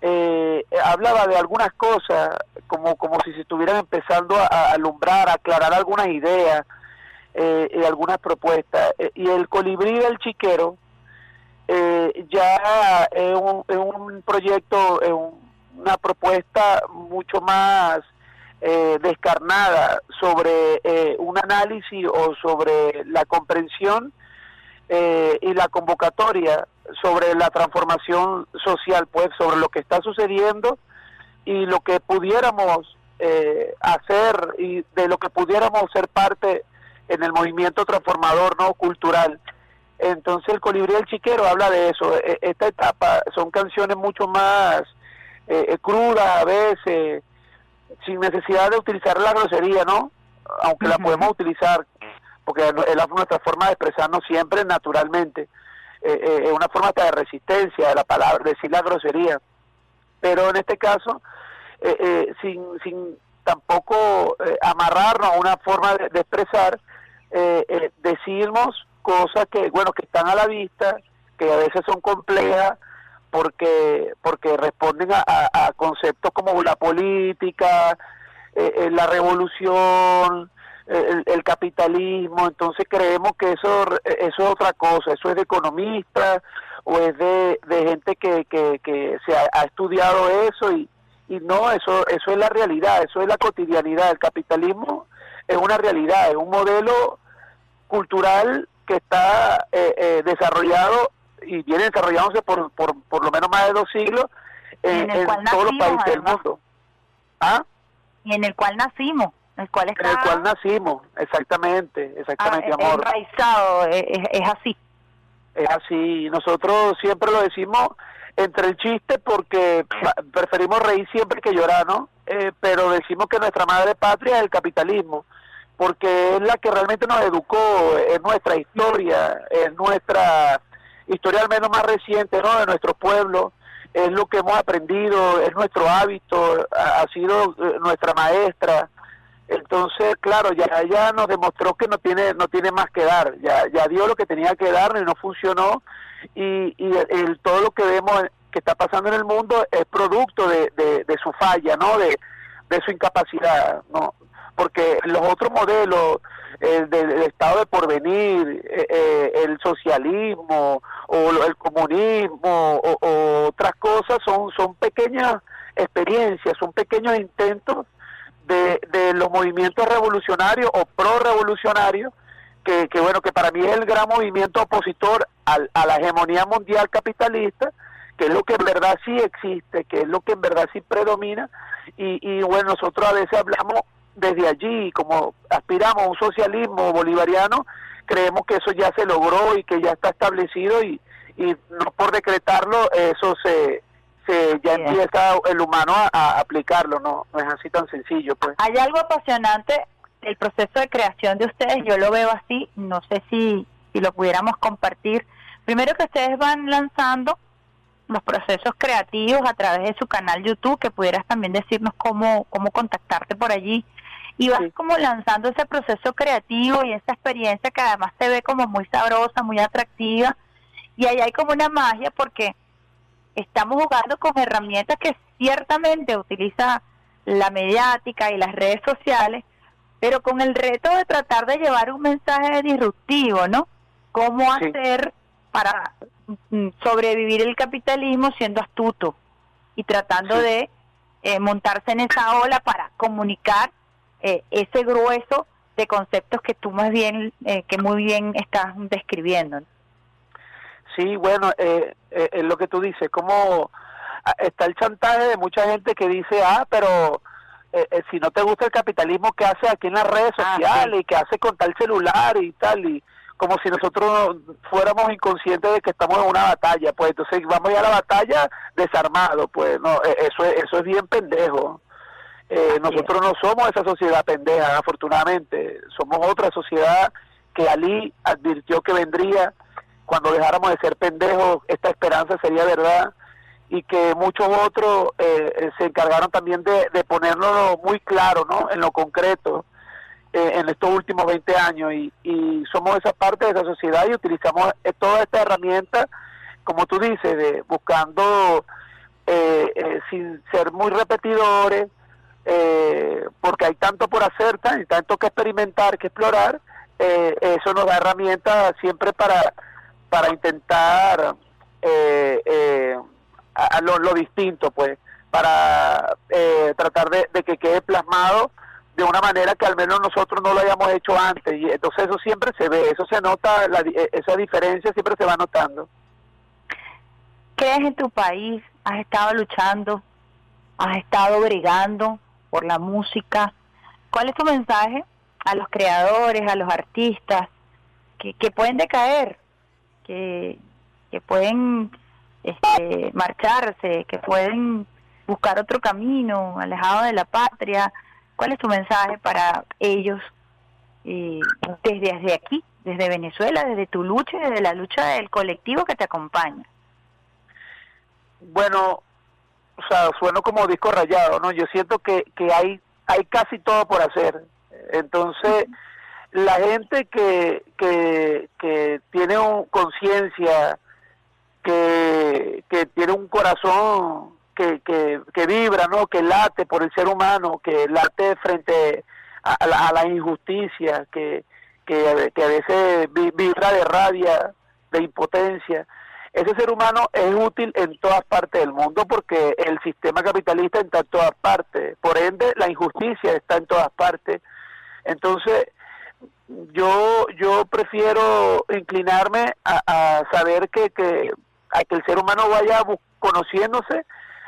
eh, hablaba de algunas cosas, como, como si se estuvieran empezando a, alumbrar, a aclarar algunas ideas eh, y algunas propuestas. Eh, y el colibrí del chiquero eh, ya es un, es un proyecto, es una propuesta mucho más descarnada sobre un análisis o sobre la comprensión y la convocatoria sobre la transformación social, pues sobre lo que está sucediendo y lo que pudiéramos eh, hacer y de lo que pudiéramos ser parte en el movimiento transformador no cultural. Entonces el colibrí del chiquero habla de eso. E, esta etapa son canciones mucho más eh, eh, crudas a veces, sin necesidad de utilizar la grosería, ¿no? Aunque la podemos utilizar, porque es nuestra forma de expresarnos siempre naturalmente eh, eh, una forma de resistencia de la palabra, decir la grosería. Pero en este caso, eh, eh, sin, sin tampoco amarrarnos a una forma de, expresar, decimos cosas que, bueno, que están a la vista, que a veces son complejas, porque porque responden a, conceptos como la política, la revolución, el, capitalismo, entonces creemos que eso, eso es otra cosa, eso es de economistas o es de, gente que, que, se ha, estudiado eso y, y no, eso, eso es la realidad, eso es la cotidianidad, el capitalismo es una realidad, es un modelo cultural que está eh, eh, desarrollado y viene desarrollándose por, por, por lo menos más de dos siglos en, todos los países del mundo. ¿Ah? Y en el cual nacimos el cual está... En el cual nacimos, exactamente, exactamente, ah, amor. Enraizado, es, es, así. Es así, nosotros siempre lo decimos entre el chiste porque preferimos reír siempre que llorar, ¿no? Eh, pero decimos que nuestra madre patria es el capitalismo, porque es la que realmente nos educó, es nuestra historia, es nuestra historia al menos más reciente, ¿no? De nuestro pueblo, es lo que hemos aprendido, es nuestro hábito, ha, sido eh, nuestra maestra, entonces, claro, ya ya nos demostró que no tiene no tiene más que dar, ya ya dio lo que tenía que dar y no funcionó y, y el, todo lo que vemos que está pasando en el mundo es producto de, su falla, ¿no? De su incapacidad, ¿no? Porque los otros modelos el del, estado de porvenir, eh, eh, el socialismo o el comunismo o, otras cosas son son pequeñas experiencias, son pequeños intentos de, los movimientos revolucionarios o pro-revolucionarios, que, que, bueno, que para mí es el gran movimiento opositor a la hegemonía mundial capitalista, que es lo que en verdad sí existe, que es lo que en verdad sí predomina, y, y bueno, nosotros a veces hablamos desde allí, como aspiramos a un socialismo bolivariano, creemos que eso ya se logró y que ya está establecido y, y no por decretarlo eso se, ya empieza el humano a, aplicarlo, ¿no? no es así tan sencillo. pues Hay algo apasionante el proceso de creación de ustedes, yo lo veo así, no sé si, si lo pudiéramos compartir. Primero que ustedes van lanzando los procesos creativos a través de su canal YouTube, que pudieras también decirnos cómo, cómo contactarte por allí. Y vas como lanzando ese proceso creativo y esa experiencia que además te ve como muy sabrosa, muy atractiva. Y ahí hay como una magia porque estamos jugando con herramientas que ciertamente utiliza la mediática y las redes sociales, pero con el reto de tratar de llevar un mensaje disruptivo, ¿no? ¿Cómo hacer para mm, sobrevivir el capitalismo siendo astuto y tratando de eh, montarse en esa ola para comunicar eh, ese grueso de conceptos que tú más bien, eh, que muy bien estás describiendo. Sí, bueno, eh, eh, lo que tú dices, como está el chantaje de mucha gente que dice, ah, pero eh, eh, si no te gusta el capitalismo, ¿qué hace aquí en las redes Ah, sociales? y ¿Qué hace con tal celular y tal? Y como si nosotros fuéramos inconscientes de que estamos en una batalla, pues entonces vamos ya a la batalla desarmados, pues no, eso es, eso es bien pendejo. Eh, nosotros no somos esa sociedad pendeja, afortunadamente, somos otra sociedad que Ali advirtió que vendría. Cuando dejáramos de ser pendejos, esta esperanza sería verdad. Y que muchos otros eh, se encargaron también de, de ponerlo muy claro, ¿no? En lo concreto eh, en estos últimos 20 años. Y, y somos esa parte de esa sociedad y utilizamos eh, toda esta herramienta, como tú dices, de buscando eh, eh, sin ser muy repetidores, eh, porque hay tanto por hacer, tan- tanto que experimentar, que explorar, eh, eso nos da herramientas siempre para, para intentar eh, eh, a, lo, lo distinto, pues, para eh, tratar de, que quede plasmado de una manera que al menos nosotros no lo hayamos hecho antes. Y entonces eso siempre se ve, eso se nota, la eh, esa diferencia siempre se va notando. ¿Crees en tu país? ¿Has estado luchando? ¿Has estado brigando por la música? ¿Cuál es tu mensaje a los creadores, a los artistas que, que pueden decaer, que, que pueden este, marcharse, que pueden buscar otro camino, alejado de la patria? ¿Cuál es tu mensaje para ellos eh, desde, desde aquí, desde Venezuela, desde tu lucha y desde la lucha del colectivo que te acompaña? Bueno, o sea, sueno como disco rayado, ¿no? Yo siento que, que hay, hay casi todo por hacer. Entonces, la gente que, que, que tiene conciencia, que, que tiene un corazón que, que, que vibra, ¿no? Que late por el ser humano, que late frente a, la, a la injusticia, que, que, que a veces vi- vibra de rabia, de impotencia. Ese ser humano es útil en todas partes del mundo porque el sistema capitalista está en todas partes. Por ende, la injusticia está en todas partes. Entonces, yo yo prefiero inclinarme a, saber que, que a que el ser humano vaya conociéndose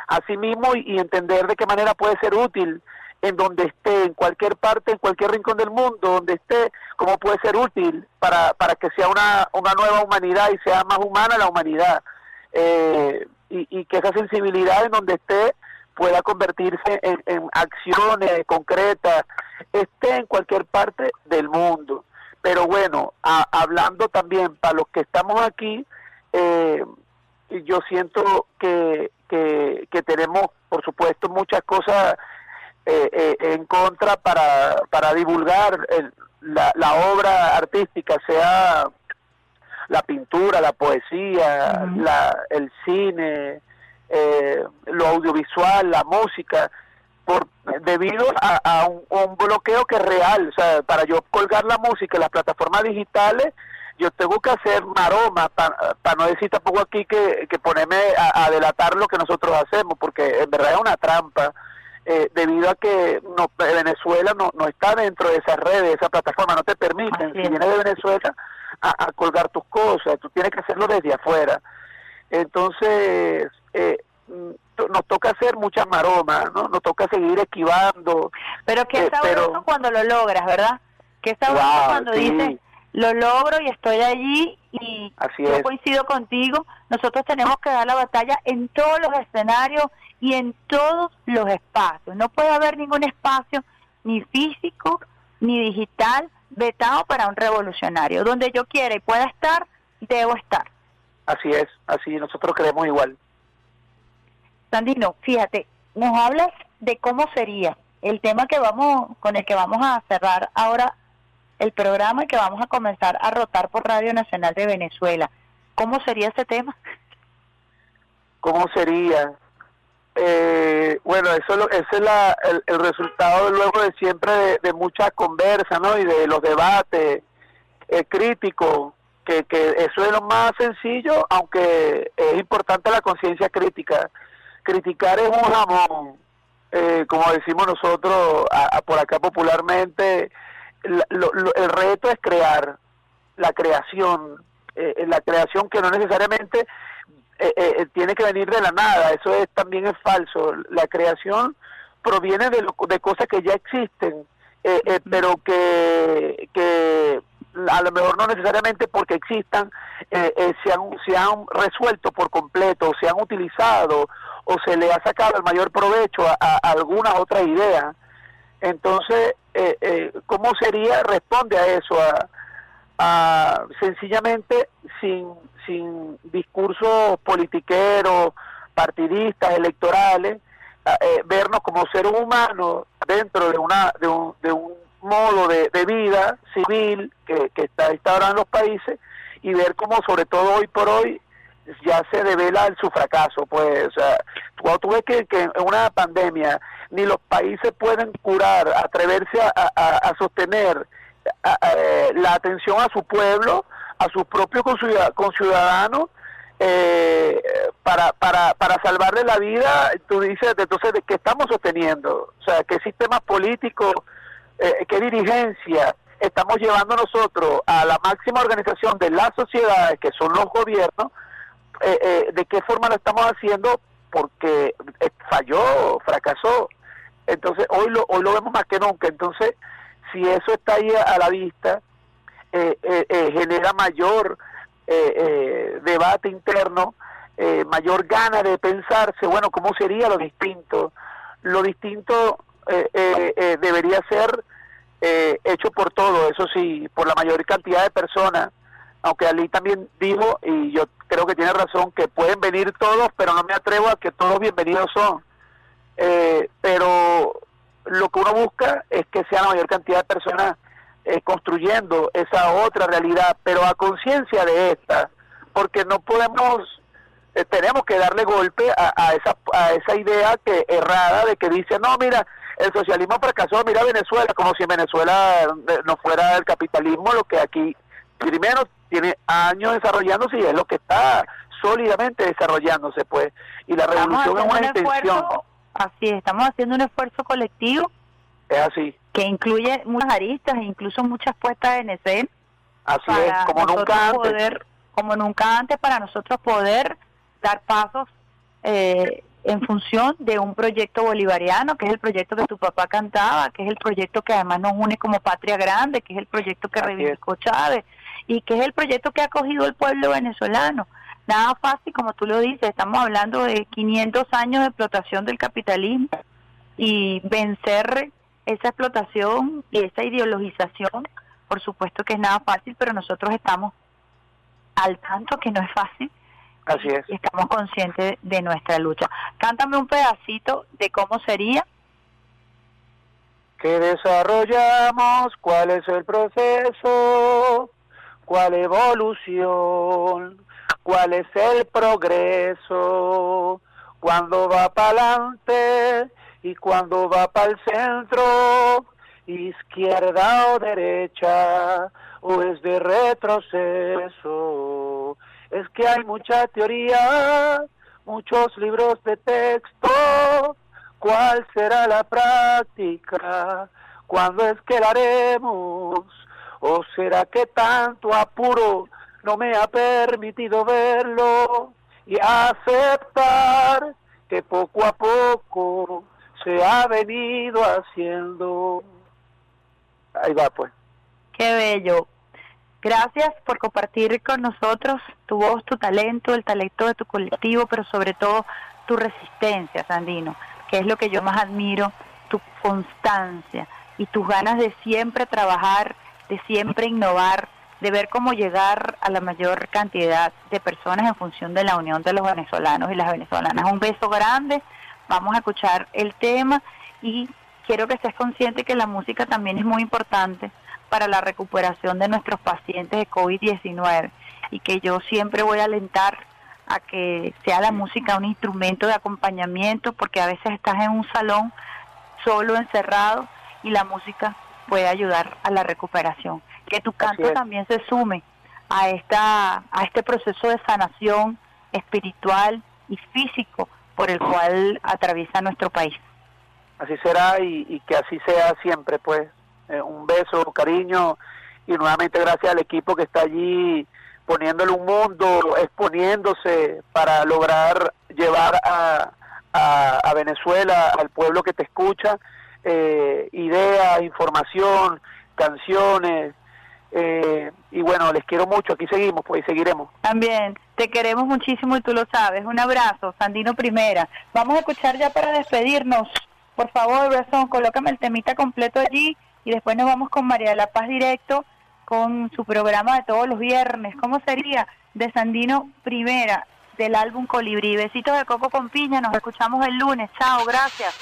a sí mismo y entender de qué manera puede ser útil en donde esté, en cualquier parte, en cualquier rincón del mundo, donde esté, cómo puede ser útil para, para que sea una, una nueva humanidad y sea más humana la humanidad. Eh, y, que esa sensibilidad en donde esté pueda convertirse en, acciones concretas, esté en cualquier parte del mundo. Pero bueno, hablando también para los que estamos aquí, eh, yo siento que, que, tenemos, por supuesto, muchas cosas en contra para, para divulgar el- la, la obra artística, sea la pintura, la poesía, la, el cine, eh, lo audiovisual, la música, por debido a, a un, un bloqueo que es real. O sea, para yo colgar la música en las plataformas digitales, yo tengo que hacer maroma, para no decir tampoco aquí que, que ponerme a, a delatar lo que nosotros hacemos, porque en verdad es una trampa. Eh, debido a que no, Venezuela no, no está dentro de esas redes, de esa plataforma, no te permiten, si vienes de Venezuela, a, a colgar tus cosas, tú tienes que hacerlo desde afuera. Entonces, eh, nos toca hacer muchas maromas, ¿no? Nos toca seguir esquivando. Pero qué eh, sabroso pero- cuando lo logras, ¿verdad? Qué sabroso Wow, cuando sí. dices, lo logro y estoy allí y Así yo es. coincido contigo. Nosotros tenemos que dar la batalla en todos los escenarios y en todos los espacios. No puede haber ningún espacio, ni físico, ni digital, vetado para un revolucionario. Donde yo quiera y pueda estar, debo estar. Así es, así nosotros creemos igual. Sandino, fíjate, nos hablas de cómo sería el tema que vamos con el que vamos a cerrar ahora el programa que vamos a comenzar a rotar por Radio Nacional de Venezuela. ¿Cómo sería ese tema? ¿Cómo sería? Eh, bueno, eso, es lo- ese es la, el, el resultado luego de siempre de, de mucha conversa, ¿no? Y de los debates eh, críticos, que, que eso es lo más sencillo, aunque es importante la conciencia crítica. Criticar es un jamón, eh, como decimos nosotros a- por acá popularmente, la- lo- lo- el reto es crear, la creación, eh, la creación que no necesariamente eh, eh, tiene que venir de la nada, eso es también es falso. La creación proviene de, de cosas que ya existen, eh, pero que, que a lo mejor no necesariamente porque existan se, han, se han resuelto por completo, se han utilizado o se le ha sacado el mayor provecho a, a alguna otra idea. Entonces, ¿cómo sería? Responde a eso, a, a sencillamente sin sin discursos politiqueros, partidistas, electorales, eh, vernos como seres humanos dentro de una de un, de un modo de, vida civil que, que está instaurado en los países y ver cómo sobre todo hoy por hoy ya se devela su fracaso pues o sea, cuando tú ves que, que en una pandemia ni los países pueden curar atreverse a, a, sostener eh, la atención a su pueblo a sus propios conciudadanos eh, para, para, para salvarle la vida, tú dices, entonces, ¿de qué estamos sosteniendo? O sea, ¿qué sistema político, eh, qué dirigencia estamos llevando nosotros a la máxima organización de las sociedades, que son los gobiernos? Eh, ¿De qué forma lo estamos haciendo? Porque falló, fracasó. Entonces, hoy lo, hoy lo vemos más que nunca. Entonces, si eso está ahí a la vista, eh, eh, eh, genera mayor debate interno, mayor gana de pensarse, bueno, ¿cómo sería lo distinto? Lo distinto debería ser hecho por todo, eso sí, por la mayor cantidad de personas, aunque Ali también dijo, y yo creo que tiene razón, que pueden venir todos, pero no me atrevo a que todos bienvenidos son. pero lo que uno busca es que sea la mayor cantidad de personas eh, construyendo esa otra realidad, pero a conciencia de esta, porque no podemos, eh, tenemos que darle golpe a, esa, a esa idea que errada de que dice, no, mira, el socialismo fracasó, mira Venezuela, como si en Venezuela eh, no fuera el capitalismo lo que aquí primero tiene años desarrollándose y es lo que está sólidamente desarrollándose, pues, y la revolución es una intención. así estamos haciendo un esfuerzo colectivo es así. Que incluye muchas aristas e incluso muchas puestas en escena. Así es, como nunca antes. Poder, como nunca antes para nosotros poder dar pasos eh, en función de un proyecto bolivariano, que es el proyecto que tu papá cantaba, que es el proyecto que además nos une como patria grande, que es el proyecto que reivindicó Chávez y que es el proyecto que ha acogido el pueblo venezolano. Nada fácil, como tú lo dices, estamos hablando de 500 años de explotación del capitalismo y vencer esa explotación y esa ideologización, por supuesto que es nada fácil, pero nosotros estamos al tanto que no es fácil. Así es. Y estamos conscientes de nuestra lucha. Cántame un pedacito de cómo sería. ¿Qué desarrollamos? ¿Cuál es el proceso? ¿Cuál evolución? ¿Cuál es el progreso? ¿Cuándo va para adelante? y cuando va para el centro, izquierda o derecha, o es de retroceso. Es que hay mucha teoría, muchos libros de texto, ¿cuál será la práctica? ¿Cuándo es que la haremos? ¿O será que tanto apuro no me ha permitido verlo y aceptar que poco a poco se ha venido haciendo. Ahí va, pues. Qué bello. Gracias por compartir con nosotros tu voz, tu talento, el talento de tu colectivo, pero sobre todo tu resistencia, Sandino, que es lo que yo más admiro, tu constancia y tus ganas de siempre trabajar, de siempre innovar, de ver cómo llegar a la mayor cantidad de personas en función de la unión de los venezolanos y las venezolanas. Un beso grande vamos a escuchar el tema y quiero que estés consciente que la música también es muy importante para la recuperación de nuestros pacientes de COVID-19 y que yo siempre voy a alentar a que sea la música un instrumento de acompañamiento porque a veces estás en un salón solo encerrado y la música puede ayudar a la recuperación. Que tu canto también se sume a esta a este proceso de sanación espiritual y físico por el cual atraviesa nuestro país. Así será y, que así sea siempre, pues. Eh, un beso, cariño y nuevamente gracias al equipo que está allí poniéndole un mundo, exponiéndose para lograr llevar a, a, Venezuela, al pueblo que te escucha, eh, ideas, información, canciones. Eh, y bueno, les quiero mucho, aquí seguimos, pues y seguiremos. También, te queremos muchísimo y tú lo sabes. Un abrazo, Sandino Primera. Vamos a escuchar ya para despedirnos. Por favor, Brazón, colócame el temita completo allí y después nos vamos con María de la Paz directo con su programa de todos los viernes. ¿Cómo sería? De Sandino Primera del álbum Colibrí. Besitos de coco con piña, nos escuchamos el lunes. Chao, gracias.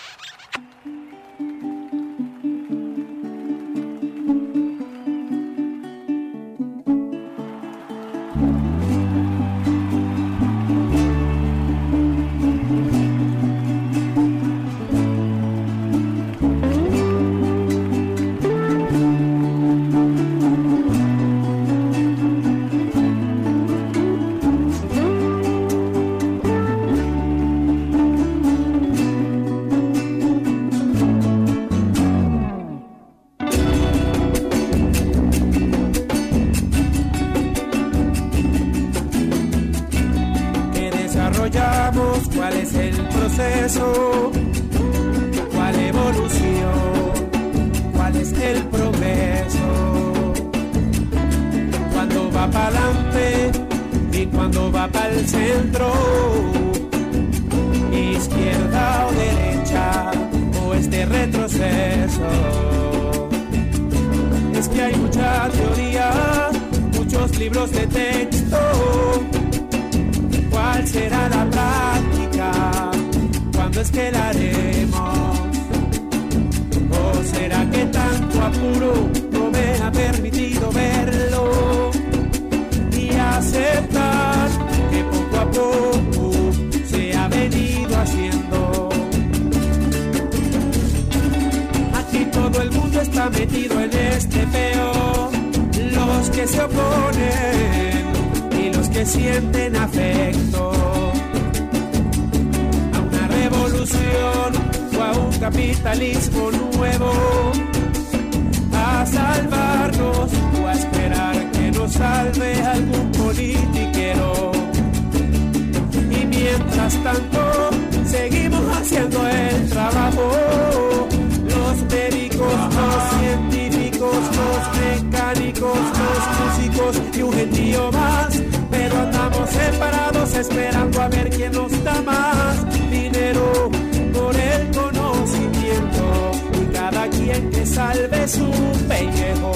Separados esperando a ver quién nos da más dinero por el conocimiento. Y cada quien que salve su pellejo.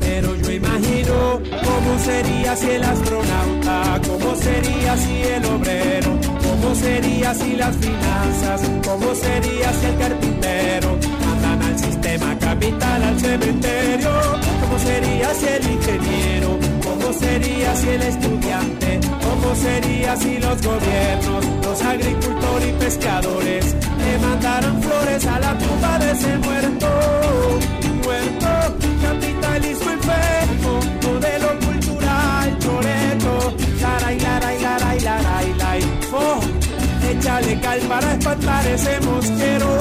Pero yo imagino cómo sería si el astronauta, cómo sería si el obrero, cómo sería si las finanzas, cómo sería si el carpintero. Mandan al sistema capital, al cementerio, cómo sería si el ingeniero, cómo sería si el estudiante, cómo sería si los gobiernos, los agricultores y pescadores le mandaran flores a la tumba de ese muerto, muerto, capitalismo enfermo, échale cal para espantar ese mosquero,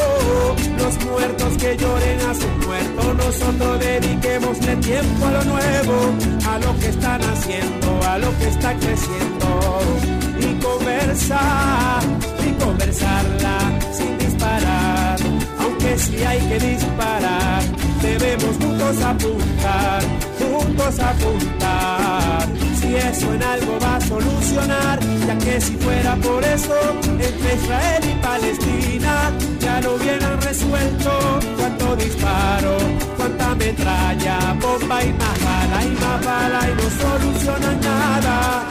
los muertos que lloren a su muerto, nosotros dediquemosle tiempo a lo nuevo, a lo que están haciendo, a lo que está creciendo, y conversar, y conversarla sin disparar, aunque si hay que disparar, debemos juntos apuntar, juntos apuntar. Si eso en algo va a solucionar, ya que si fuera por eso, entre Israel y Palestina ya lo hubieran resuelto. Cuánto disparo, cuánta metralla, bomba y más y más y no solucionan nada.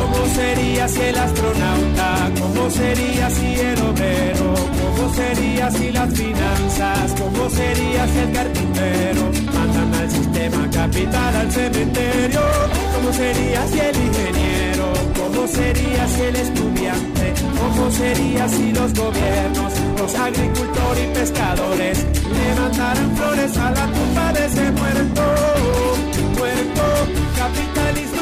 ¿Cómo sería si el astronauta? ¿Cómo sería si el obrero? ¿Cómo sería si las finanzas? ¿Cómo sería si el carpintero? Sistema capital, al cementerio. ¿Cómo sería si el ingeniero? ¿Cómo sería si el estudiante? ¿Cómo sería si los gobiernos, los agricultores y pescadores le mandaran flores a la tumba de ese muerto? Muerto, capitalismo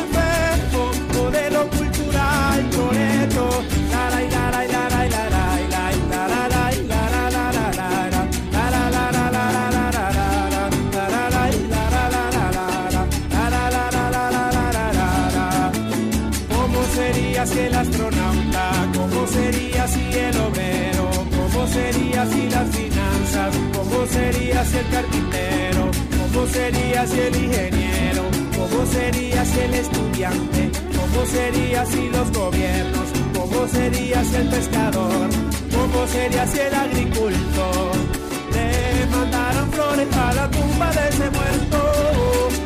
¿Cómo sería si el ingeniero? ¿Cómo sería si el estudiante? ¿Cómo sería si los gobiernos? ¿Cómo sería si el pescador? ¿Cómo sería si el agricultor? Le mandaron flores a la tumba de ese muerto.